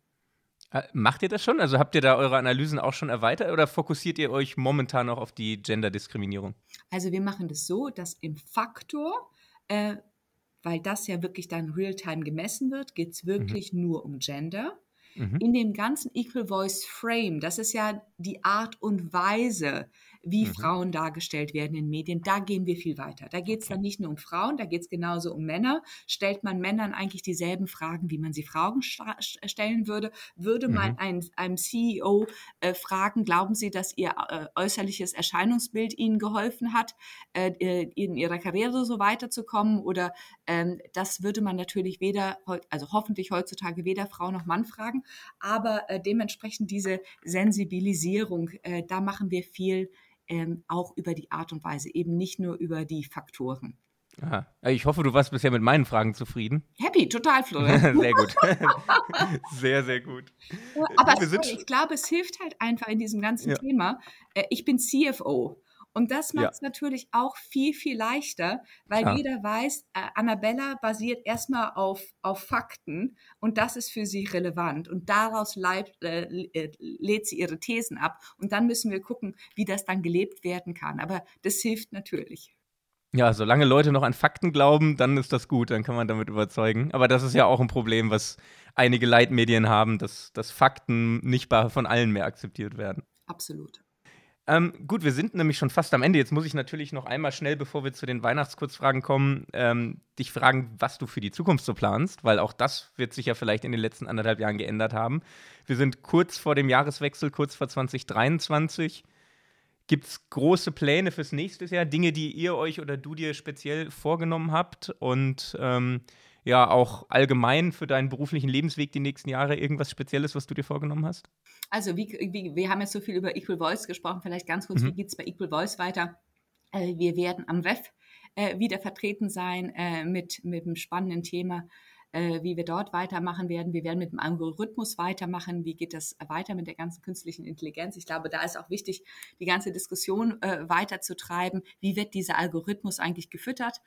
S1: Macht ihr das schon? Also habt ihr da eure Analysen auch schon erweitert oder fokussiert ihr euch momentan noch auf die Gender-Diskriminierung?
S5: Also wir machen das so, dass im Faktor, weil das ja wirklich dann real-time gemessen wird, geht es wirklich mhm. nur um Gender. Mhm. In dem ganzen Equal Voice Frame, das ist ja die Art und Weise, wie mhm. Frauen dargestellt werden in Medien, da gehen wir viel weiter. Da geht es dann nicht nur um Frauen, da geht es genauso um Männer. Stellt man Männern eigentlich dieselben Fragen, wie man sie Frauen stellen würde? Würde mhm. man einem, einem CEO äh, fragen, glauben Sie, dass Ihr äh, äußerliches Erscheinungsbild Ihnen geholfen hat, äh, äh in Ihrer Karriere so weiterzukommen? Oder ähm, das würde man natürlich weder, also hoffentlich heutzutage weder Frau noch Mann fragen, aber äh, dementsprechend diese Sensibilisierung, äh, da machen wir viel ähm, auch über die Art und Weise, eben nicht nur über die Faktoren.
S1: Aha. Ich hoffe, du warst bisher mit meinen Fragen zufrieden.
S5: Happy, total, Florian.
S1: sehr gut. sehr, sehr gut.
S5: Aber sorry, ich glaube, es hilft halt einfach in diesem ganzen ja. Thema. Äh, ich bin CFO Und das macht es ja. natürlich auch viel, viel leichter, weil Klar. jeder weiß, äh, Annabella basiert erstmal auf, auf Fakten und das ist für sie relevant. Und daraus leib, äh, äh, lädt sie ihre Thesen ab. Und dann müssen wir gucken, wie das dann gelebt werden kann. Aber das hilft natürlich.
S1: Ja, solange Leute noch an Fakten glauben, dann ist das gut, dann kann man damit überzeugen. Aber das ist ja auch ein Problem, was einige Leitmedien haben, dass, dass Fakten nicht von allen mehr akzeptiert werden.
S5: Absolut.
S1: Ähm, gut, wir sind nämlich schon fast am Ende. Jetzt muss ich natürlich noch einmal schnell, bevor wir zu den Weihnachtskurzfragen kommen, ähm, dich fragen, was du für die Zukunft so planst, weil auch das wird sich ja vielleicht in den letzten anderthalb Jahren geändert haben. Wir sind kurz vor dem Jahreswechsel, kurz vor 2023. Gibt es große Pläne fürs nächste Jahr, Dinge, die ihr euch oder du dir speziell vorgenommen habt und ähm, ja auch allgemein für deinen beruflichen Lebensweg die nächsten Jahre irgendwas Spezielles, was du dir vorgenommen hast?
S5: Also wie, wie wir haben jetzt so viel über Equal Voice gesprochen, vielleicht ganz kurz, mhm. wie geht es bei Equal Voice weiter? Äh, wir werden am WEF äh, wieder vertreten sein äh, mit, mit einem spannenden Thema äh, wie wir dort weitermachen werden. Wir werden mit dem Algorithmus weitermachen. Wie geht das weiter mit der ganzen künstlichen Intelligenz? Ich glaube, da ist auch wichtig, die ganze Diskussion äh, weiterzutreiben. Wie wird dieser Algorithmus eigentlich gefüttert?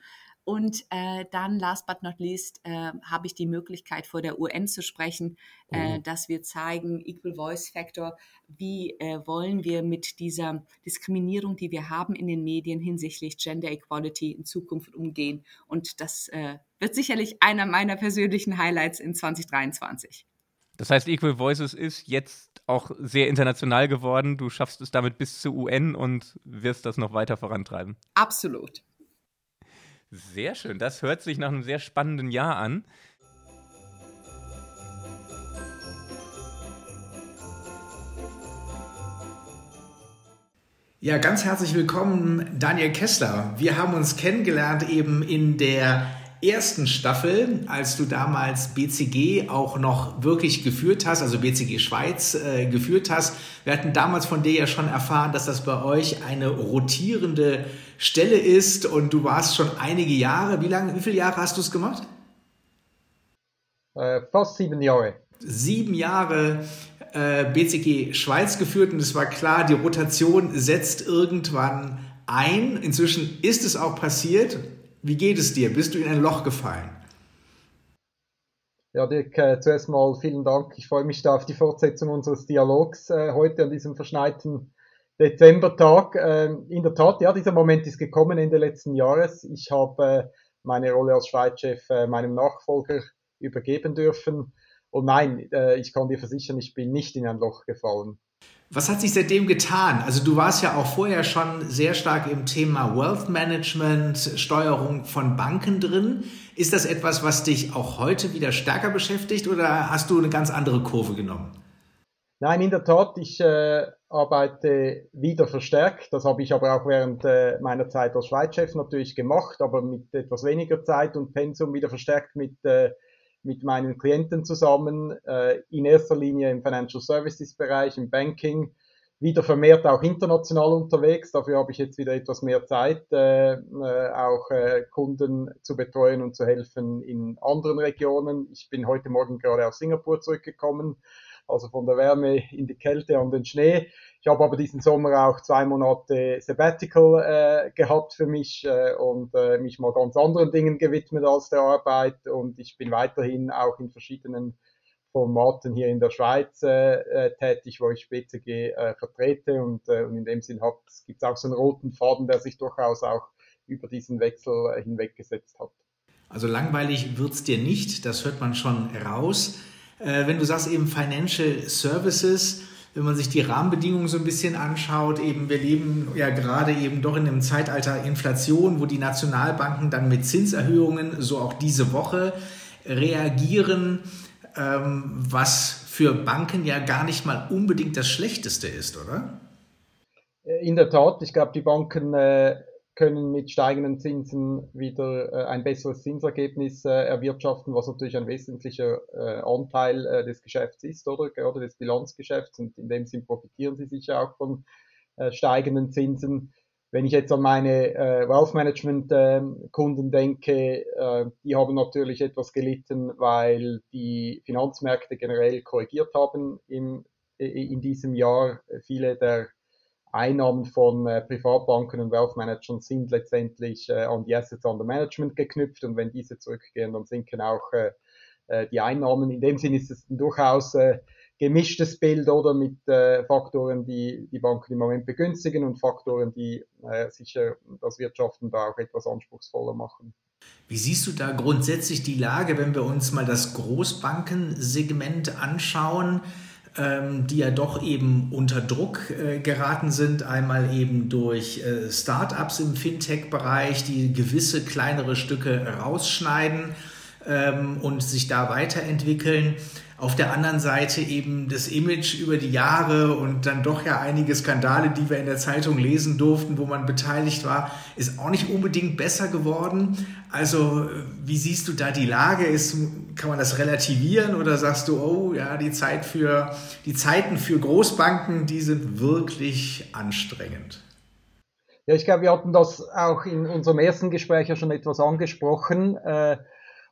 S5: Und äh, dann, last but not least, äh, habe ich die Möglichkeit, vor der UN zu sprechen, äh, mhm. dass wir zeigen, Equal Voice Factor, wie äh, wollen wir mit dieser Diskriminierung, die wir haben in den Medien hinsichtlich Gender Equality in Zukunft umgehen. Und das äh, wird sicherlich einer meiner persönlichen Highlights in 2023.
S1: Das heißt, Equal Voices ist jetzt auch sehr international geworden. Du schaffst es damit bis zur UN und wirst das noch weiter vorantreiben.
S5: Absolut.
S1: Sehr schön. Das hört sich nach einem sehr spannenden Jahr an.
S3: Ja, ganz herzlich willkommen, Daniel Kessler. Wir haben uns kennengelernt eben in der ersten Staffel, als du damals BCG auch noch wirklich geführt hast, also BCG Schweiz äh, geführt hast. Wir hatten damals von dir ja schon erfahren, dass das bei euch eine rotierende Stelle ist und du warst schon einige Jahre. Wie lange, wie viele Jahre hast du es gemacht?
S6: Äh, fast sieben Jahre.
S3: Sieben Jahre äh, BCG Schweiz geführt und es war klar, die Rotation setzt irgendwann ein. Inzwischen ist es auch passiert. Wie geht es dir? Bist du in ein Loch gefallen?
S6: Ja, Dirk, äh, zuerst mal vielen Dank. Ich freue mich da auf die Fortsetzung unseres Dialogs äh, heute an diesem verschneiten Dezembertag. Äh, in der Tat, ja, dieser Moment ist gekommen Ende letzten Jahres. Ich habe äh, meine Rolle als Schweizchef äh, meinem Nachfolger übergeben dürfen. Und nein, äh, ich kann dir versichern, ich bin nicht in ein Loch gefallen.
S3: Was hat sich seitdem getan? Also du warst ja auch vorher schon sehr stark im Thema Wealth Management, Steuerung von Banken drin. Ist das etwas, was dich auch heute wieder stärker beschäftigt oder hast du eine ganz andere Kurve genommen?
S6: Nein, in der Tat, ich äh, arbeite wieder verstärkt. Das habe ich aber auch während äh, meiner Zeit als Schweizchef natürlich gemacht, aber mit etwas weniger Zeit und Pensum wieder verstärkt mit äh, mit meinen Klienten zusammen, äh, in erster Linie im Financial Services Bereich, im Banking, wieder vermehrt auch international unterwegs. Dafür habe ich jetzt wieder etwas mehr Zeit, äh, äh, auch äh, Kunden zu betreuen und zu helfen in anderen Regionen. Ich bin heute Morgen gerade aus Singapur zurückgekommen, also von der Wärme in die Kälte und den Schnee. Ich habe aber diesen Sommer auch zwei Monate Sabbatical äh, gehabt für mich äh, und äh, mich mal ganz anderen Dingen gewidmet als der Arbeit. Und ich bin weiterhin auch in verschiedenen Formaten hier in der Schweiz äh, äh tätig, wo ich BCG äh, vertrete. Und, äh, und in dem Sinn gibt es auch so einen roten Faden, der sich durchaus auch über diesen Wechsel äh, hinweggesetzt hat.
S3: Also langweilig wird es dir nicht, das hört man schon raus. Äh, wenn du sagst eben Financial Services, wenn man sich die Rahmenbedingungen so ein bisschen anschaut, eben wir leben ja gerade eben doch in einem Zeitalter Inflation, wo die Nationalbanken dann mit Zinserhöhungen, so auch diese Woche, reagieren, ähm, was für Banken ja gar nicht mal unbedingt das Schlechteste ist, oder?
S6: In der Tat, ich glaube, die Banken äh, können mit steigenden Zinsen wieder äh, ein besseres Zinsergebnis äh, erwirtschaften, was natürlich ein wesentlicher äh, Anteil äh, des Geschäfts ist, oder gerade des Bilanzgeschäfts. Und in dem Sinn profitieren sie sicher auch von äh, steigenden Zinsen. Wenn ich jetzt an meine äh, Wealth Management ähm, Kunden denke, die haben natürlich etwas gelitten, weil die Finanzmärkte generell korrigiert haben im, in diesem Jahr. Viele der Einnahmen von äh, Privatbanken und Wealth Managern sind letztendlich äh, an die Assets under Management geknüpft und wenn diese zurückgehen, dann sinken auch äh, äh die Einnahmen. In dem Sinne ist es durchaus äh, gemischtes Bild oder mit äh, Faktoren, die die Banken im Moment begünstigen und Faktoren, die sicher das Wirtschaften da auch etwas anspruchsvoller machen.
S3: Wie siehst du da grundsätzlich die Lage, wenn wir uns mal das Großbankensegment anschauen? Ähm, die ja doch eben unter Druck äh, geraten sind. Einmal eben durch äh, Startups im Fintech-Bereich, die gewisse kleinere Stücke rausschneiden ähm, und sich da weiterentwickeln. Auf der anderen Seite eben das Image über die Jahre und dann doch ja einige Skandale, die wir in der Zeitung lesen durften, wo man beteiligt war, ist auch nicht unbedingt besser geworden. Also wie siehst du da die Lage? Ist, kann man das relativieren oder sagst du, oh ja, die Zeit für die Zeiten für Großbanken, die sind wirklich anstrengend?
S6: Ja, ich glaube, wir hatten das auch in unserem ersten Gespräch ja schon etwas angesprochen. Äh,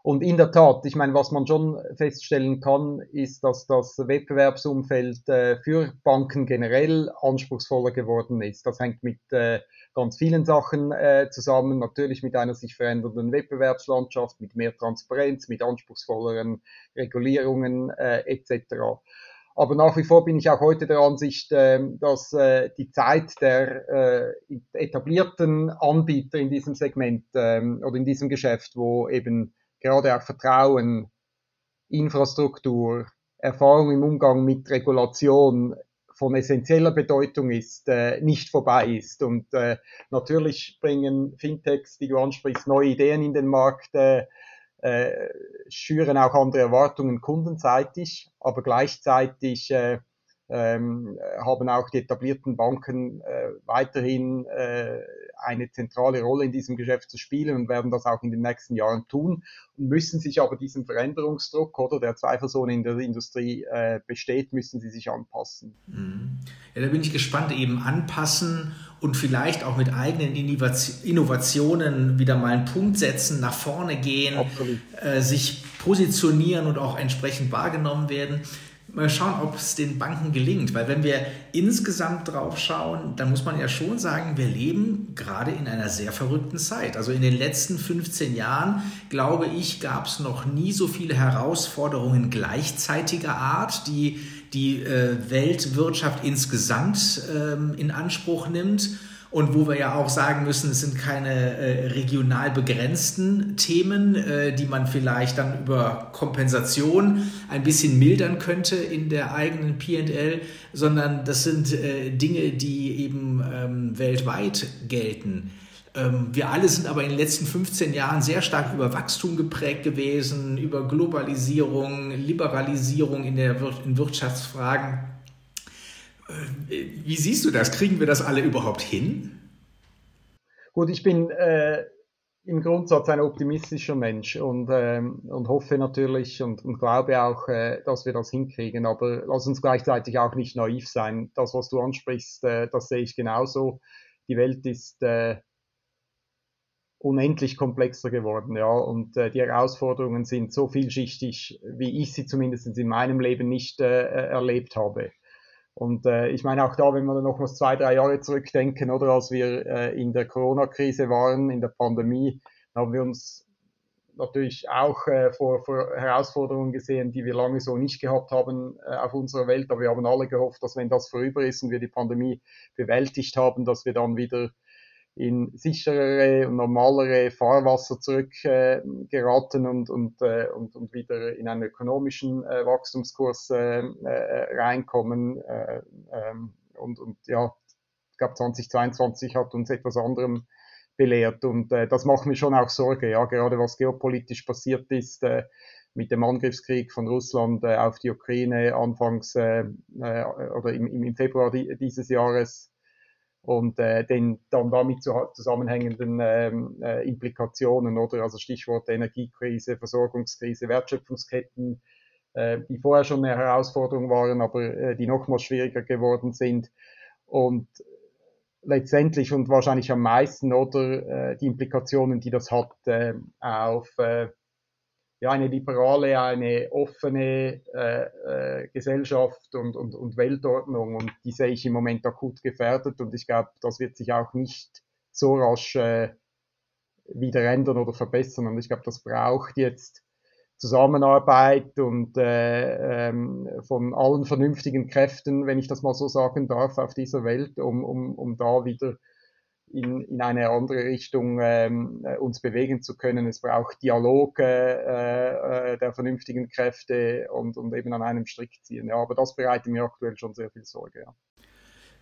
S6: und in der Tat, ich meine, was man schon feststellen kann, ist, dass das Wettbewerbsumfeld äh, für Banken generell anspruchsvoller geworden ist. Das hängt mit äh, ganz vielen Sachen äh, zusammen, natürlich mit einer sich verändernden Wettbewerbslandschaft, mit mehr Transparenz, mit anspruchsvolleren Regulierungen etc. Aber nach wie vor bin ich auch heute der Ansicht, dass die Zeit der etablierten Anbieter in diesem Segment äh, oder in diesem Geschäft, wo eben gerade auch Vertrauen, Infrastruktur, Erfahrung im Umgang mit Regulation von essentieller Bedeutung ist, äh, nicht vorbei ist. Und äh, natürlich bringen Fintechs, die du ansprichst, neue Ideen in den Markt, äh, äh, schüren auch andere Erwartungen kundenseitig, aber gleichzeitig äh, ähm, haben auch die etablierten Banken äh, weiterhin äh, eine zentrale Rolle in diesem Geschäft zu spielen und werden das auch in den nächsten Jahren tun und müssen sich aber diesem Veränderungsdruck oder der zweifelsohne in der Industrie äh, besteht, müssen sie sich anpassen.
S3: Mhm. Ja, da bin ich gespannt, eben anpassen und vielleicht auch mit eigenen Innovationen wieder mal einen Punkt setzen, nach vorne gehen, äh, sich positionieren und auch entsprechend wahrgenommen werden mal schauen, ob es den Banken gelingt. Weil wenn wir insgesamt drauf schauen, dann muss man ja schon sagen, wir leben gerade in einer sehr verrückten Zeit. Also in den letzten 15 Jahren, glaube ich, gab es noch nie so viele Herausforderungen gleichzeitiger Art, die die äh, Weltwirtschaft insgesamt ähm, in Anspruch nimmt und wo wir ja auch sagen müssen, es sind keine äh, regional begrenzten Themen, äh, die man vielleicht dann über Kompensation ein bisschen mildern könnte in der eigenen PL, sondern das sind äh, Dinge, die eben ähm, weltweit gelten. Ähm, wir alle sind aber in den letzten 15 Jahren sehr stark über Wachstum geprägt gewesen, über Globalisierung, Liberalisierung in, der Wir in Wirtschaftsfragen. Äh, wie siehst du das? Kriegen wir das alle überhaupt hin?
S6: Gut, ich bin äh, im Grundsatz ein optimistischer Mensch und, ähm, und hoffe natürlich und, und glaube auch, äh, dass wir das hinkriegen. Aber lass uns gleichzeitig auch nicht naiv sein. Das, was du ansprichst, äh, das sehe ich genauso. Die Welt ist äh, unendlich komplexer geworden, ja, und äh, die Herausforderungen sind so vielschichtig, wie ich sie zumindest in meinem Leben nicht äh, erlebt habe. Und äh, ich meine auch da, wenn wir noch mal zwei, drei Jahre zurückdenken, oder als wir äh, in der Corona-Krise waren, in der Pandemie, haben wir uns natürlich auch äh, vor, vor Herausforderungen gesehen, die wir lange so nicht gehabt haben äh, auf unserer Welt. Aber wir haben alle gehofft, dass wenn das vorüber ist und wir die Pandemie bewältigt haben, dass wir dann wieder in sicherere und normalere Fahrwasser zurückgeraten äh, und, und, äh, und, und wieder in einen ökonomischen äh, Wachstumskurs äh, äh, reinkommen. Äh, ähm, und, und ja, ich glaube 2022 hat uns etwas anderem belehrt und äh, das macht mir schon auch Sorge, ja, gerade was geopolitisch passiert ist äh, mit dem Angriffskrieg von Russland äh, auf die Ukraine anfangs äh, äh, oder im, im Februar dieses Jahres und äh, den dann damit zu, zusammenhängenden ähm, äh, Implikationen oder? Also Stichwort Energiekrise, Versorgungskrise, Wertschöpfungsketten, äh, die vorher schon eine Herausforderung waren, aber äh, die nochmal schwieriger geworden sind. Und letztendlich und wahrscheinlich am meisten oder äh, die Implikationen, die das hat äh, auf äh, ja, eine liberale, eine offene äh, äh, Gesellschaft und, und, und Weltordnung. Und die sehe ich im Moment akut gefährdet. Und ich glaube, das wird sich auch nicht so rasch äh, wieder ändern oder verbessern. Und ich glaube, das braucht jetzt Zusammenarbeit und äh, ähm, von allen vernünftigen Kräften, wenn ich das mal so sagen darf, auf dieser Welt, um, um, um da wieder in, in eine andere Richtung ähm, äh, uns bewegen zu können. Es braucht Dialog äh, äh, der vernünftigen Kräfte und, und eben an einem Strick ziehen. Ja, aber das bereitet mir aktuell schon sehr viel Sorge. Ja.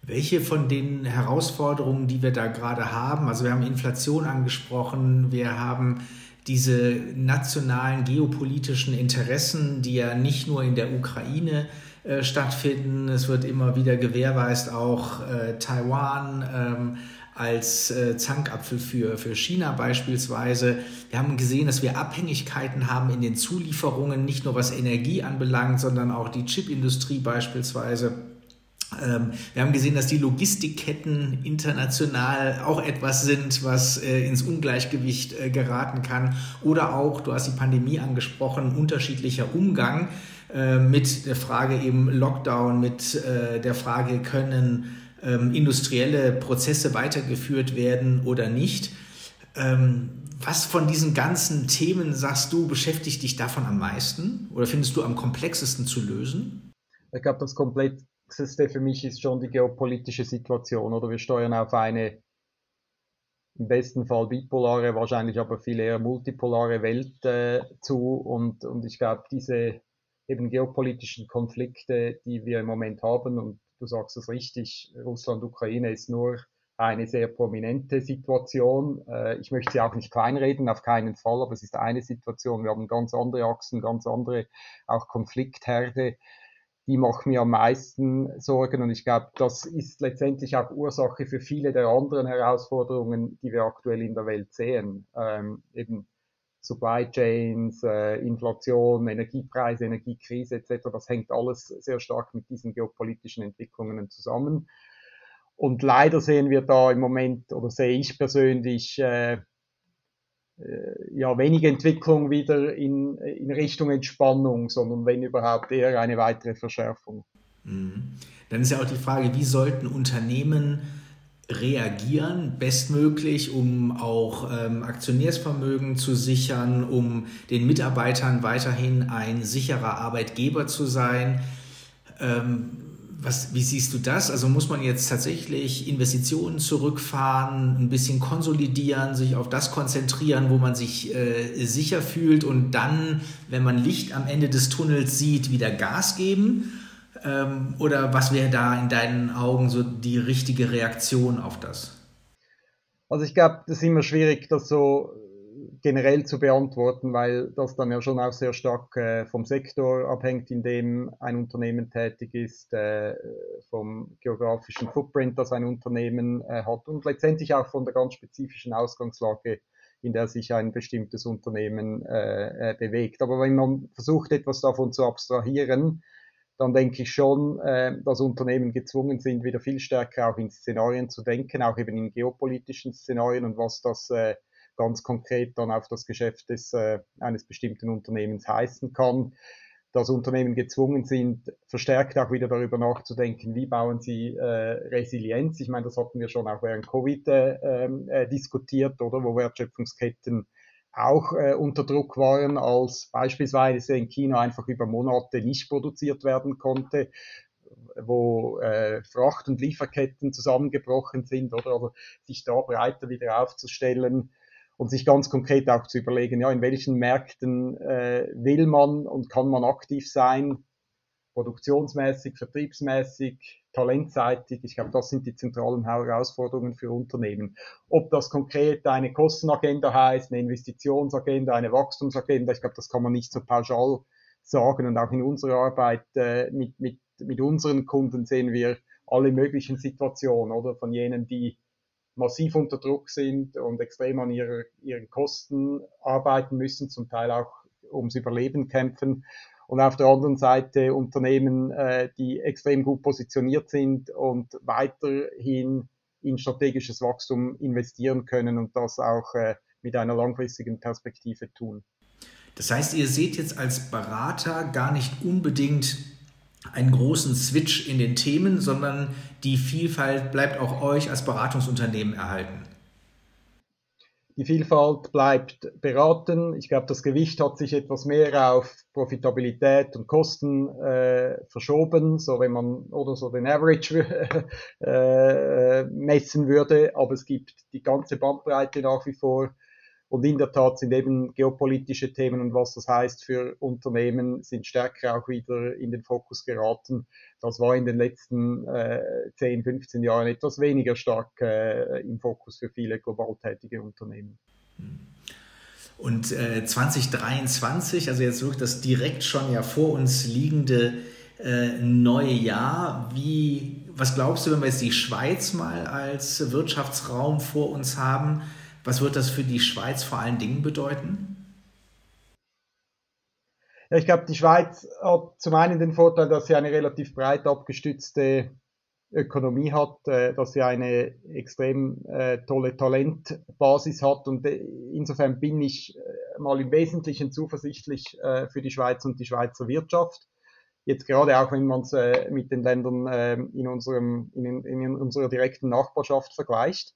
S3: Welche von den Herausforderungen, die wir da gerade haben, also wir haben Inflation angesprochen, wir haben diese nationalen geopolitischen Interessen, die ja nicht nur in der Ukraine äh, stattfinden, es wird immer wieder gewährweist auch äh, Taiwan, ähm, als äh, Zankapfel für, für China beispielsweise. Wir haben gesehen, dass wir Abhängigkeiten haben in den Zulieferungen, nicht nur was Energie anbelangt, sondern auch die Chipindustrie beispielsweise. Ähm, wir haben gesehen, dass die Logistikketten international auch etwas sind, was äh, ins Ungleichgewicht äh, geraten kann. Oder auch, du hast die Pandemie angesprochen, unterschiedlicher Umgang äh, mit der Frage eben Lockdown, mit äh, der Frage, können ähm, industrielle Prozesse weitergeführt werden oder nicht. Ähm, was von diesen ganzen Themen, sagst du, beschäftigt dich davon am meisten oder findest du am komplexesten zu lösen?
S6: Ich glaube, das komplexeste für mich ist schon die geopolitische Situation oder wir steuern auf eine im besten Fall bipolare, wahrscheinlich aber viel eher multipolare Welt äh, zu und, und ich glaube, diese eben geopolitischen Konflikte, die wir im Moment haben und du sagst es richtig, Russland-Ukraine ist nur eine sehr prominente Situation. Äh, ich möchte sie auch nicht kleinreden, auf keinen Fall, aber es ist eine Situation. Wir haben ganz andere Achsen, ganz andere auch Konfliktherde. Die machen mir am meisten Sorgen und ich glaube, das ist letztendlich auch Ursache für viele der anderen Herausforderungen, die wir aktuell in der Welt sehen. Ähm, eben Supply Chains, äh, Inflation, Energiepreise, Energiekrise etc. Das hängt alles sehr stark mit diesen geopolitischen Entwicklungen zusammen. Und leider sehen wir da im Moment, oder sehe ich persönlich, äh, äh, ja, wenig Entwicklung wieder in, in Richtung Entspannung, sondern wenn überhaupt eher eine weitere Verschärfung.
S3: Mhm. Dann ist ja auch die Frage, wie sollten Unternehmen reagieren, bestmöglich, um auch ähm, Aktionärsvermögen zu sichern, um den Mitarbeitern weiterhin ein sicherer Arbeitgeber zu sein. Ähm, was, wie siehst du das? Also muss man jetzt tatsächlich Investitionen zurückfahren, ein bisschen konsolidieren, sich auf das konzentrieren, wo man sich äh, sicher fühlt und dann, wenn man Licht am Ende des Tunnels sieht, wieder Gas geben? Ähm, oder was wäre da in deinen Augen so die richtige Reaktion auf das?
S6: Also ich glaube, das ist immer schwierig, das so generell zu beantworten, weil das dann ja schon auch sehr stark äh, vom Sektor abhängt, in dem ein Unternehmen tätig ist, äh, vom geografischen Footprint, das ein Unternehmen äh, hat und letztendlich auch von der ganz spezifischen Ausgangslage, in der sich ein bestimmtes Unternehmen äh, äh, bewegt. Aber wenn man versucht, etwas davon zu abstrahieren, dann denke ich schon, äh, dass Unternehmen gezwungen sind, wieder viel stärker auch in Szenarien zu denken, auch eben in geopolitischen Szenarien und was das äh, ganz konkret dann auf das Geschäft des, äh, eines bestimmten Unternehmens heißen kann. Dass Unternehmen gezwungen sind, verstärkt auch wieder darüber nachzudenken, wie bauen sie äh, Resilienz. Ich meine, das hatten wir schon auch während Covid äh, ähm, äh, diskutiert, oder wo Wertschöpfungsketten auch äh, unter Druck waren, als beispielsweise in China einfach über Monate nicht produziert werden konnte, wo äh, Fracht- und Lieferketten zusammengebrochen sind, oder? Also sich da breiter wieder aufzustellen und sich ganz konkret auch zu überlegen, ja, in welchen Märkten äh, will man und kann man aktiv sein, produktionsmäßig, vertriebsmäßig, talentseitig. Ich glaube, das sind die zentralen Herausforderungen für Unternehmen. Ob das konkret eine Kostenagenda heißt, eine Investitionsagenda, eine Wachstumsagenda, ich glaube, das kann man nicht so pauschal sagen. Und auch in unserer Arbeit äh, mit, mit, mit unseren Kunden sehen wir alle möglichen Situationen, oder? Von jenen, die massiv unter Druck sind und extrem an ihrer, ihren Kosten arbeiten müssen, zum Teil auch ums Überleben kämpfen und auf der anderen Seite Unternehmen, äh, die extrem gut positioniert sind und weiterhin in strategisches Wachstum investieren können und das auch äh, mit einer langfristigen Perspektive tun.
S3: Das heißt, ihr seht jetzt als Berater gar nicht unbedingt einen großen Switch in den Themen, sondern die Vielfalt bleibt auch euch als Beratungsunternehmen erhalten.
S6: Die Vielfalt bleibt beraten. Ich glaube, das Gewicht hat sich etwas mehr auf Profitabilität und Kosten äh, verschoben, so wenn man oder so den Average äh, messen würde. Aber es gibt die ganze Bandbreite nach wie vor und in der Tat sind eben geopolitische Themen und was das heißt für Unternehmen, sind stärker auch wieder in den Fokus geraten. Das war in den letzten äh, 10, 15 Jahren etwas weniger stark äh, im Fokus für viele global tätige Unternehmen.
S3: Und äh, 2023, also jetzt wirklich das direkt schon ja vor uns liegende äh, neue Jahr, wie, was glaubst du, wenn wir jetzt die Schweiz mal als Wirtschaftsraum vor uns haben? Was wird das für die Schweiz vor allen Dingen bedeuten?
S6: Ja, ich glaube, die Schweiz hat zum einen den Vorteil, dass sie eine relativ breit abgestützte Ökonomie hat, äh, dass sie eine extrem äh, tolle Talentbasis hat und äh, insofern bin ich mal im Wesentlichen zuversichtlich für die Schweiz und die Schweizer Wirtschaft. Jetzt gerade auch, wenn man es mit den Ländern in, unserem, in, in unserer direkten Nachbarschaft vergleicht.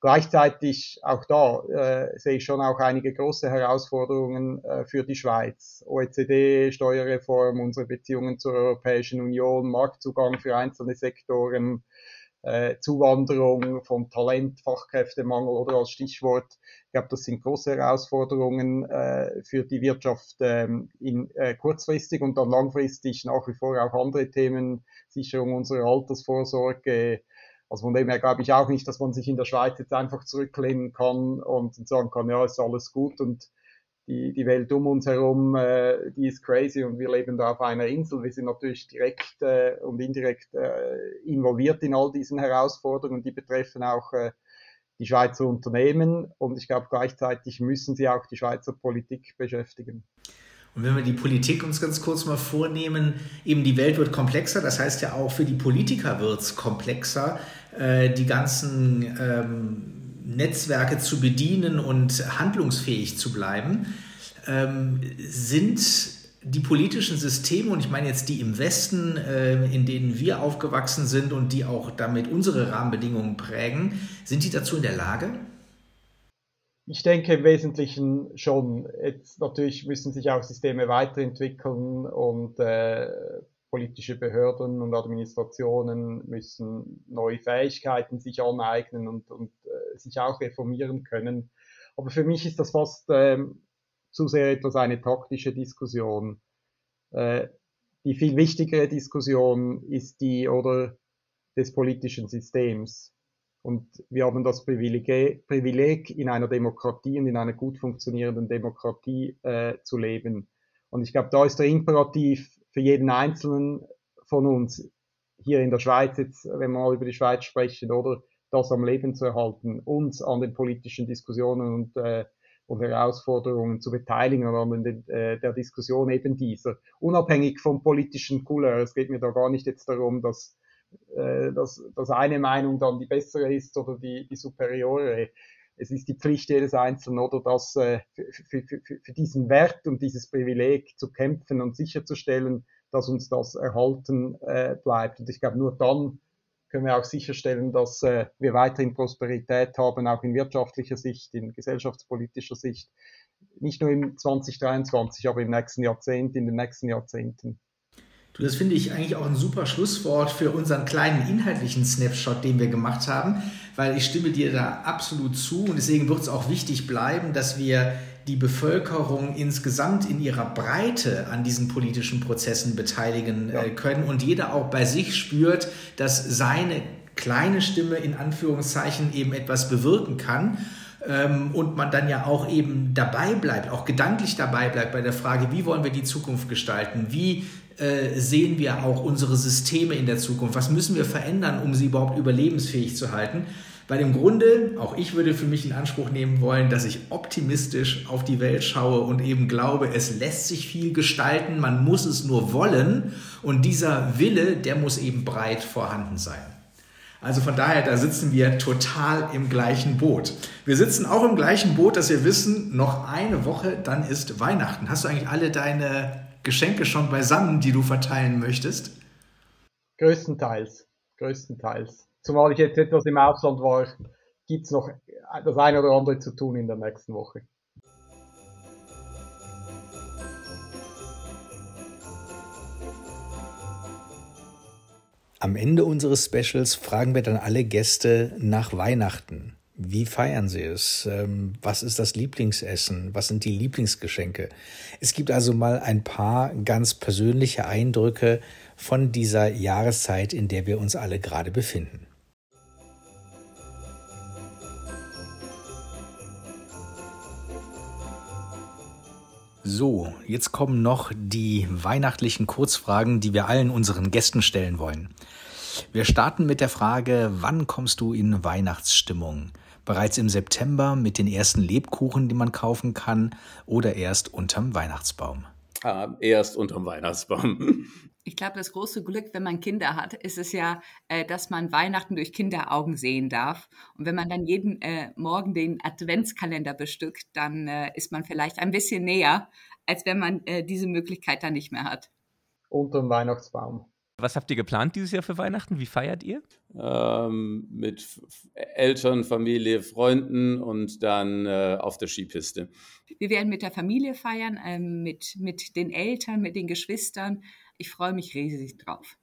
S6: Gleichzeitig auch da äh, sehe ich schon auch einige große Herausforderungen äh, für die Schweiz. OECD, Steuerreform, unsere Beziehungen zur Europäischen Union, Marktzugang für einzelne Sektoren, äh, Zuwanderung von Talent, Fachkräftemangel oder als Stichwort. Ich glaube, das sind große Herausforderungen äh, für die Wirtschaft ähm, in, äh, kurzfristig und dann langfristig nach wie vor auch andere Themen, Sicherung unserer Altersvorsorge, also von dem her glaube ich auch nicht, dass man sich in der Schweiz jetzt einfach zurücklehnen kann und sagen kann, ja, ist alles gut und die, die Welt um uns herum, äh, die ist crazy und wir leben da auf einer Insel. Wir sind natürlich direkt äh, und indirekt äh, involviert in all diesen Herausforderungen, die betreffen auch äh, die Schweizer Unternehmen und ich glaube gleichzeitig müssen sie auch die Schweizer Politik beschäftigen.
S3: Und wenn wir die Politik uns ganz kurz mal vornehmen, eben die Welt wird komplexer, das heißt ja auch für die Politiker wird es komplexer, äh, die ganzen ähm, Netzwerke zu bedienen und handlungsfähig zu bleiben. Ähm, sind die politischen Systeme, und ich meine jetzt die im Westen, äh, in denen wir aufgewachsen sind und die auch damit unsere Rahmenbedingungen prägen, sind die dazu in der Lage?
S6: Ich denke im Wesentlichen schon. Jetzt natürlich müssen sich auch Systeme weiterentwickeln und äh, politische Behörden und Administrationen müssen neue Fähigkeiten sich aneignen und, und äh, sich auch reformieren können. Aber für mich ist das fast ähm, zu sehr etwas eine taktische Diskussion. Äh, die viel wichtigere Diskussion ist die oder des politischen Systems. Und wir haben das Privileg, in einer Demokratie und in einer gut funktionierenden Demokratie äh, zu leben. Und ich glaube, da ist der Imperativ für jeden Einzelnen von uns hier in der Schweiz, jetzt, wenn wir mal über die Schweiz sprechen, oder das am Leben zu erhalten, uns an den politischen Diskussionen und, äh, und Herausforderungen zu beteiligen oder an den, äh, der Diskussion eben dieser. Unabhängig vom politischen Couleur. Es geht mir da gar nicht jetzt darum, dass äh, dass, dass eine Meinung dann die bessere ist oder die, die superiore. Es ist die Pflicht jedes Einzelnen, oder das äh, für, für, für, diesen Wert und dieses Privileg zu kämpfen und sicherzustellen, dass uns das erhalten äh, bleibt. Und ich glaube, nur dann können wir auch sicherstellen, dass äh, wir weiterhin Prosperität haben, auch in wirtschaftlicher Sicht, in gesellschaftspolitischer Sicht, nicht nur im 2023, aber im nächsten Jahrzehnt, in den nächsten Jahrzehnten.
S3: Du, das finde ich eigentlich auch ein super Schlusswort für unseren kleinen inhaltlichen Snapshot, den wir gemacht haben, weil ich stimme dir da absolut zu und deswegen wird es auch wichtig bleiben, dass wir die Bevölkerung insgesamt in ihrer Breite an diesen politischen Prozessen beteiligen ja. äh, können und jeder auch bei sich spürt, dass seine kleine Stimme in Anführungszeichen eben etwas bewirken kann ähm, und man dann ja auch eben dabei bleibt, auch gedanklich dabei bleibt bei der Frage, wie wollen wir die Zukunft gestalten, wie äh, sehen wir auch unsere Systeme in der Zukunft? Was müssen wir verändern, um sie überhaupt überlebensfähig zu halten? Weil im Grunde, auch ich würde für mich in Anspruch nehmen wollen, dass ich optimistisch auf die Welt schaue und eben glaube, es lässt sich viel gestalten, man muss es nur wollen und dieser Wille, der muss eben breit vorhanden sein. Also von daher, da sitzen wir total im gleichen Boot. Wir sitzen auch im gleichen Boot, dass wir wissen, noch eine Woche, dann ist Weihnachten. Hast du eigentlich alle deine Geschenke schon beisammen, die du verteilen möchtest?
S6: Größtenteils. Größtenteils. Zumal ich jetzt etwas im Ausland war, gibt es noch das eine oder andere zu tun in der nächsten Woche.
S3: Am Ende unseres Specials fragen wir dann alle Gäste nach Weihnachten. Wie feiern Sie es? Ähm, was ist das Lieblingsessen? Was sind die Lieblingsgeschenke? Es gibt also mal ein paar ganz persönliche Eindrücke von dieser Jahreszeit, in der wir uns alle gerade befinden. So, jetzt kommen noch die weihnachtlichen Kurzfragen, die wir allen unseren Gästen stellen wollen. Wir starten mit der Frage, wann kommst du in Weihnachtsstimmung? Bereits im September mit den ersten Lebkuchen, die man kaufen kann, oder erst unterm Weihnachtsbaum?
S4: Ah, erst unterm Weihnachtsbaum.
S5: Ich glaube, das große Glück, wenn man Kinder hat, ist es ja, äh, dass man Weihnachten durch Kinderaugen sehen darf. Und wenn man dann jeden äh, Morgen den Adventskalender bestückt, dann äh, ist man vielleicht ein bisschen näher, als wenn man diese Möglichkeit dann nicht mehr hat.
S6: Unter dem Weihnachtsbaum.
S1: Was habt ihr geplant dieses Jahr für Weihnachten? Wie feiert ihr?
S4: Ähm, mit Eltern, Familie, Freunden und dann äh, auf der Skipiste.
S5: Wir werden mit der Familie feiern, ähm, mit, mit den Eltern, mit den Geschwistern. Ich freue mich riesig drauf.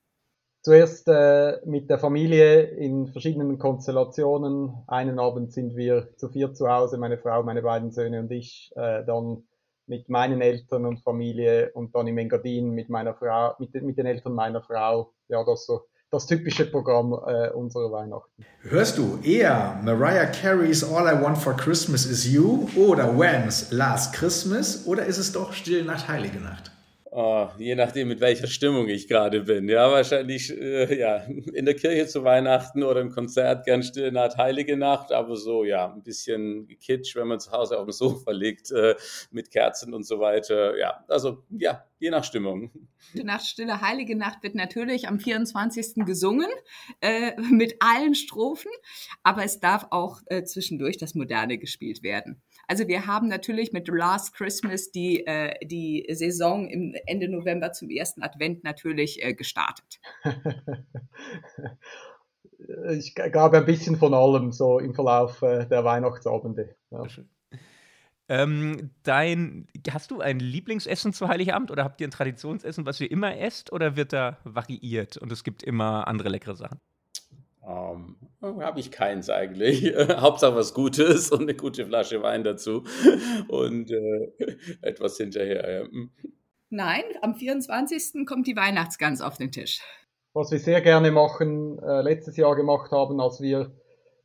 S6: Zuerst äh, mit der Familie in verschiedenen Konstellationen. Einen Abend sind wir zu vier zu Hause, meine Frau, meine beiden Söhne und ich. Äh, dann mit meinen Eltern und Familie und dann im Engadin mit meiner Frau, mit, mit den Eltern meiner Frau. Ja, das so das typische Programm äh, unserer Weihnachten.
S3: Hörst du eher Mariah Carey's All I Want for Christmas is You oder Whams Last Christmas oder ist es doch Stille Nacht, Heilige Nacht?
S4: Oh, je nachdem, mit welcher Stimmung ich gerade bin. Ja, wahrscheinlich äh, ja, in der Kirche zu Weihnachten oder im Konzert gern Stille Nacht, Heilige Nacht, aber so, ja, ein bisschen Kitsch, wenn man zu Hause auf dem Sofa liegt, äh, mit Kerzen und so weiter. Ja, also, ja, je nach Stimmung.
S5: Stille Nacht, Stille Heilige Nacht wird natürlich am 24. gesungen, äh, mit allen Strophen, aber es darf auch äh, zwischendurch das Moderne gespielt werden. Also wir haben natürlich mit Last Christmas die, äh, die Saison im Ende November zum ersten Advent natürlich äh, gestartet.
S6: ich glaube ein bisschen von allem so im Verlauf äh, der Weihnachtsabende. Ja.
S1: Ähm, dein, hast du ein Lieblingsessen zu Heiligabend oder habt ihr ein Traditionsessen, was ihr immer esst oder wird da variiert und es gibt immer andere leckere Sachen?
S4: Um, ähm, Habe ich keins eigentlich. Hauptsache was Gutes und eine gute Flasche Wein dazu und äh, etwas hinterher. Ja. Hm.
S5: Nein, am 24. kommt die Weihnachtsgans auf den Tisch.
S6: Was wir sehr gerne machen, äh, letztes Jahr gemacht haben, als wir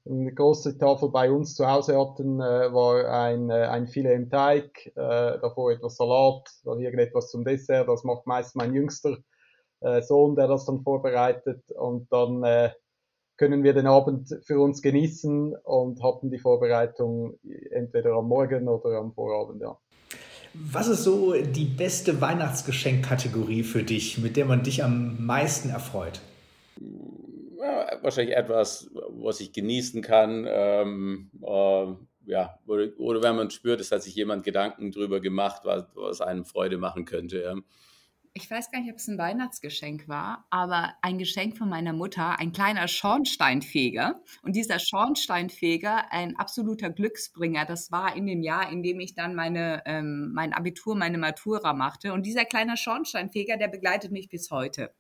S6: eine große Tafel bei uns zu Hause hatten, äh, war ein, äh, ein Filet im Teig, äh, davor etwas Salat, dann irgendetwas zum Dessert. Das macht meist mein jüngster äh, Sohn, der das dann vorbereitet. Und dann äh, können wir den Abend für uns genießen und hatten die Vorbereitung entweder am Morgen oder am Vorabend, ja.
S3: Was ist so die beste Weihnachtsgeschenkkategorie für dich, mit der man dich am meisten erfreut?
S4: Ja, wahrscheinlich etwas, was ich genießen kann. Ähm, äh, ja, oder, oder, wenn man spürt, es hat sich jemand Gedanken drüber gemacht, was, was einem Freude machen könnte. Ja
S5: ich weiß gar nicht, ob es ein Weihnachtsgeschenk war, aber ein Geschenk von meiner Mutter, ein kleiner Schornsteinfeger. Und dieser Schornsteinfeger, ein absoluter Glücksbringer, das war in dem Jahr, in dem ich dann meine, ähm, mein Abitur, meine Matura machte. Und dieser kleine Schornsteinfeger, der begleitet mich bis heute.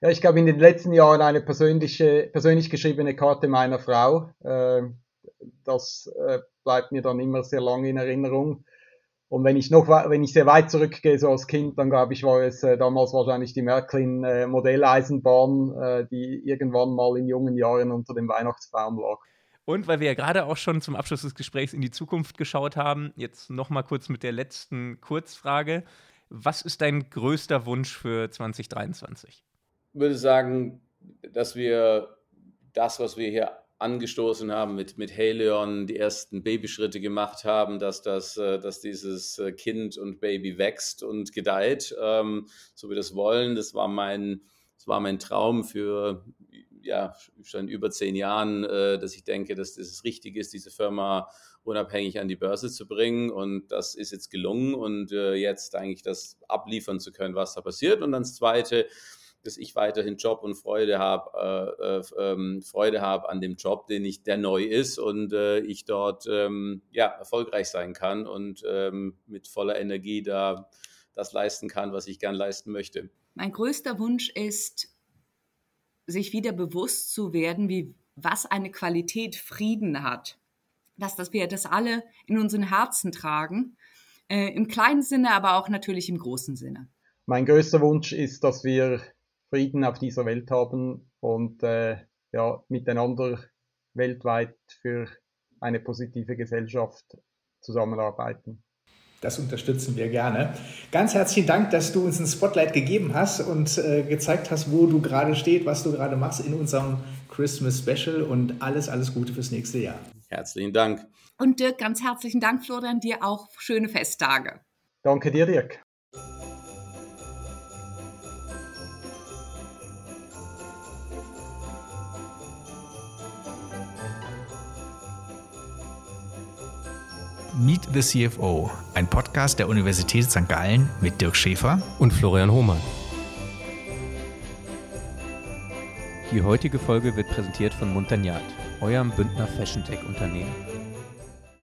S6: Ja, ich glaube, in den letzten Jahren eine persönliche, persönlich geschriebene Karte meiner Frau. Äh, das äh, bleibt mir dann immer sehr lange in Erinnerung. Und wenn ich noch, wenn ich sehr weit zurückgehe, so als Kind, dann glaube ich, war es äh, damals wahrscheinlich die Märklin äh, Modelleisenbahn, äh, die irgendwann mal in jungen Jahren unter dem Weihnachtsbaum lag.
S1: Und weil wir ja gerade auch schon zum Abschluss des Gesprächs in die Zukunft geschaut haben, jetzt noch mal kurz mit der letzten Kurzfrage. Was ist dein größter Wunsch für 2023?
S4: Ich würde sagen, dass wir das, was wir hier angestoßen haben, mit, mit Helion die ersten Babyschritte gemacht haben, dass, das, äh, dass dieses äh, Kind und Baby wächst und gedeiht, ähm, so wie das wollen. Das war mein, das war mein Traum für ja, schon über zehn Jahren, äh, dass ich denke, dass das richtig ist, diese Firma unabhängig an die Börse zu bringen. Und das ist jetzt gelungen und äh, jetzt eigentlich das abliefern zu können, was da passiert. Und dann das Zweite, dass ich weiterhin Job und Freude habe, äh, äh, ähm, Freude habe an dem Job, den ich, der neu ist und äh, ich dort ähm, ja, erfolgreich sein kann und ähm, mit voller Energie da das leisten kann, was ich gern leisten möchte.
S5: Mein größter Wunsch ist, sich wieder bewusst zu werden, wie was eine Qualität Frieden hat. Dass, dass wir das alle in unseren Herzen tragen, äh, im kleinen Sinne, aber auch natürlich im großen Sinne.
S6: Mein größter Wunsch ist, dass wir Frieden auf dieser Welt haben und äh, ja, miteinander weltweit für eine positive Gesellschaft zusammenarbeiten.
S3: Das unterstützen wir gerne. Ganz herzlichen Dank, dass du uns ein Spotlight gegeben hast und äh, gezeigt hast, wo du gerade stehst, was du gerade machst in unserem Christmas Special und alles, alles Gute fürs nächste Jahr.
S4: Herzlichen Dank.
S5: Und Dirk, ganz herzlichen Dank, Florian, dir auch schöne Festtage.
S6: Danke dir, Dirk.
S2: Meet the CFO, ein Podcast der Universität St. Gallen mit Dirk Schäfer
S7: und Florian Hohmann.
S1: Die heutige Folge wird präsentiert von Montagnat, eurem Bündner Fashion Tech Unternehmen.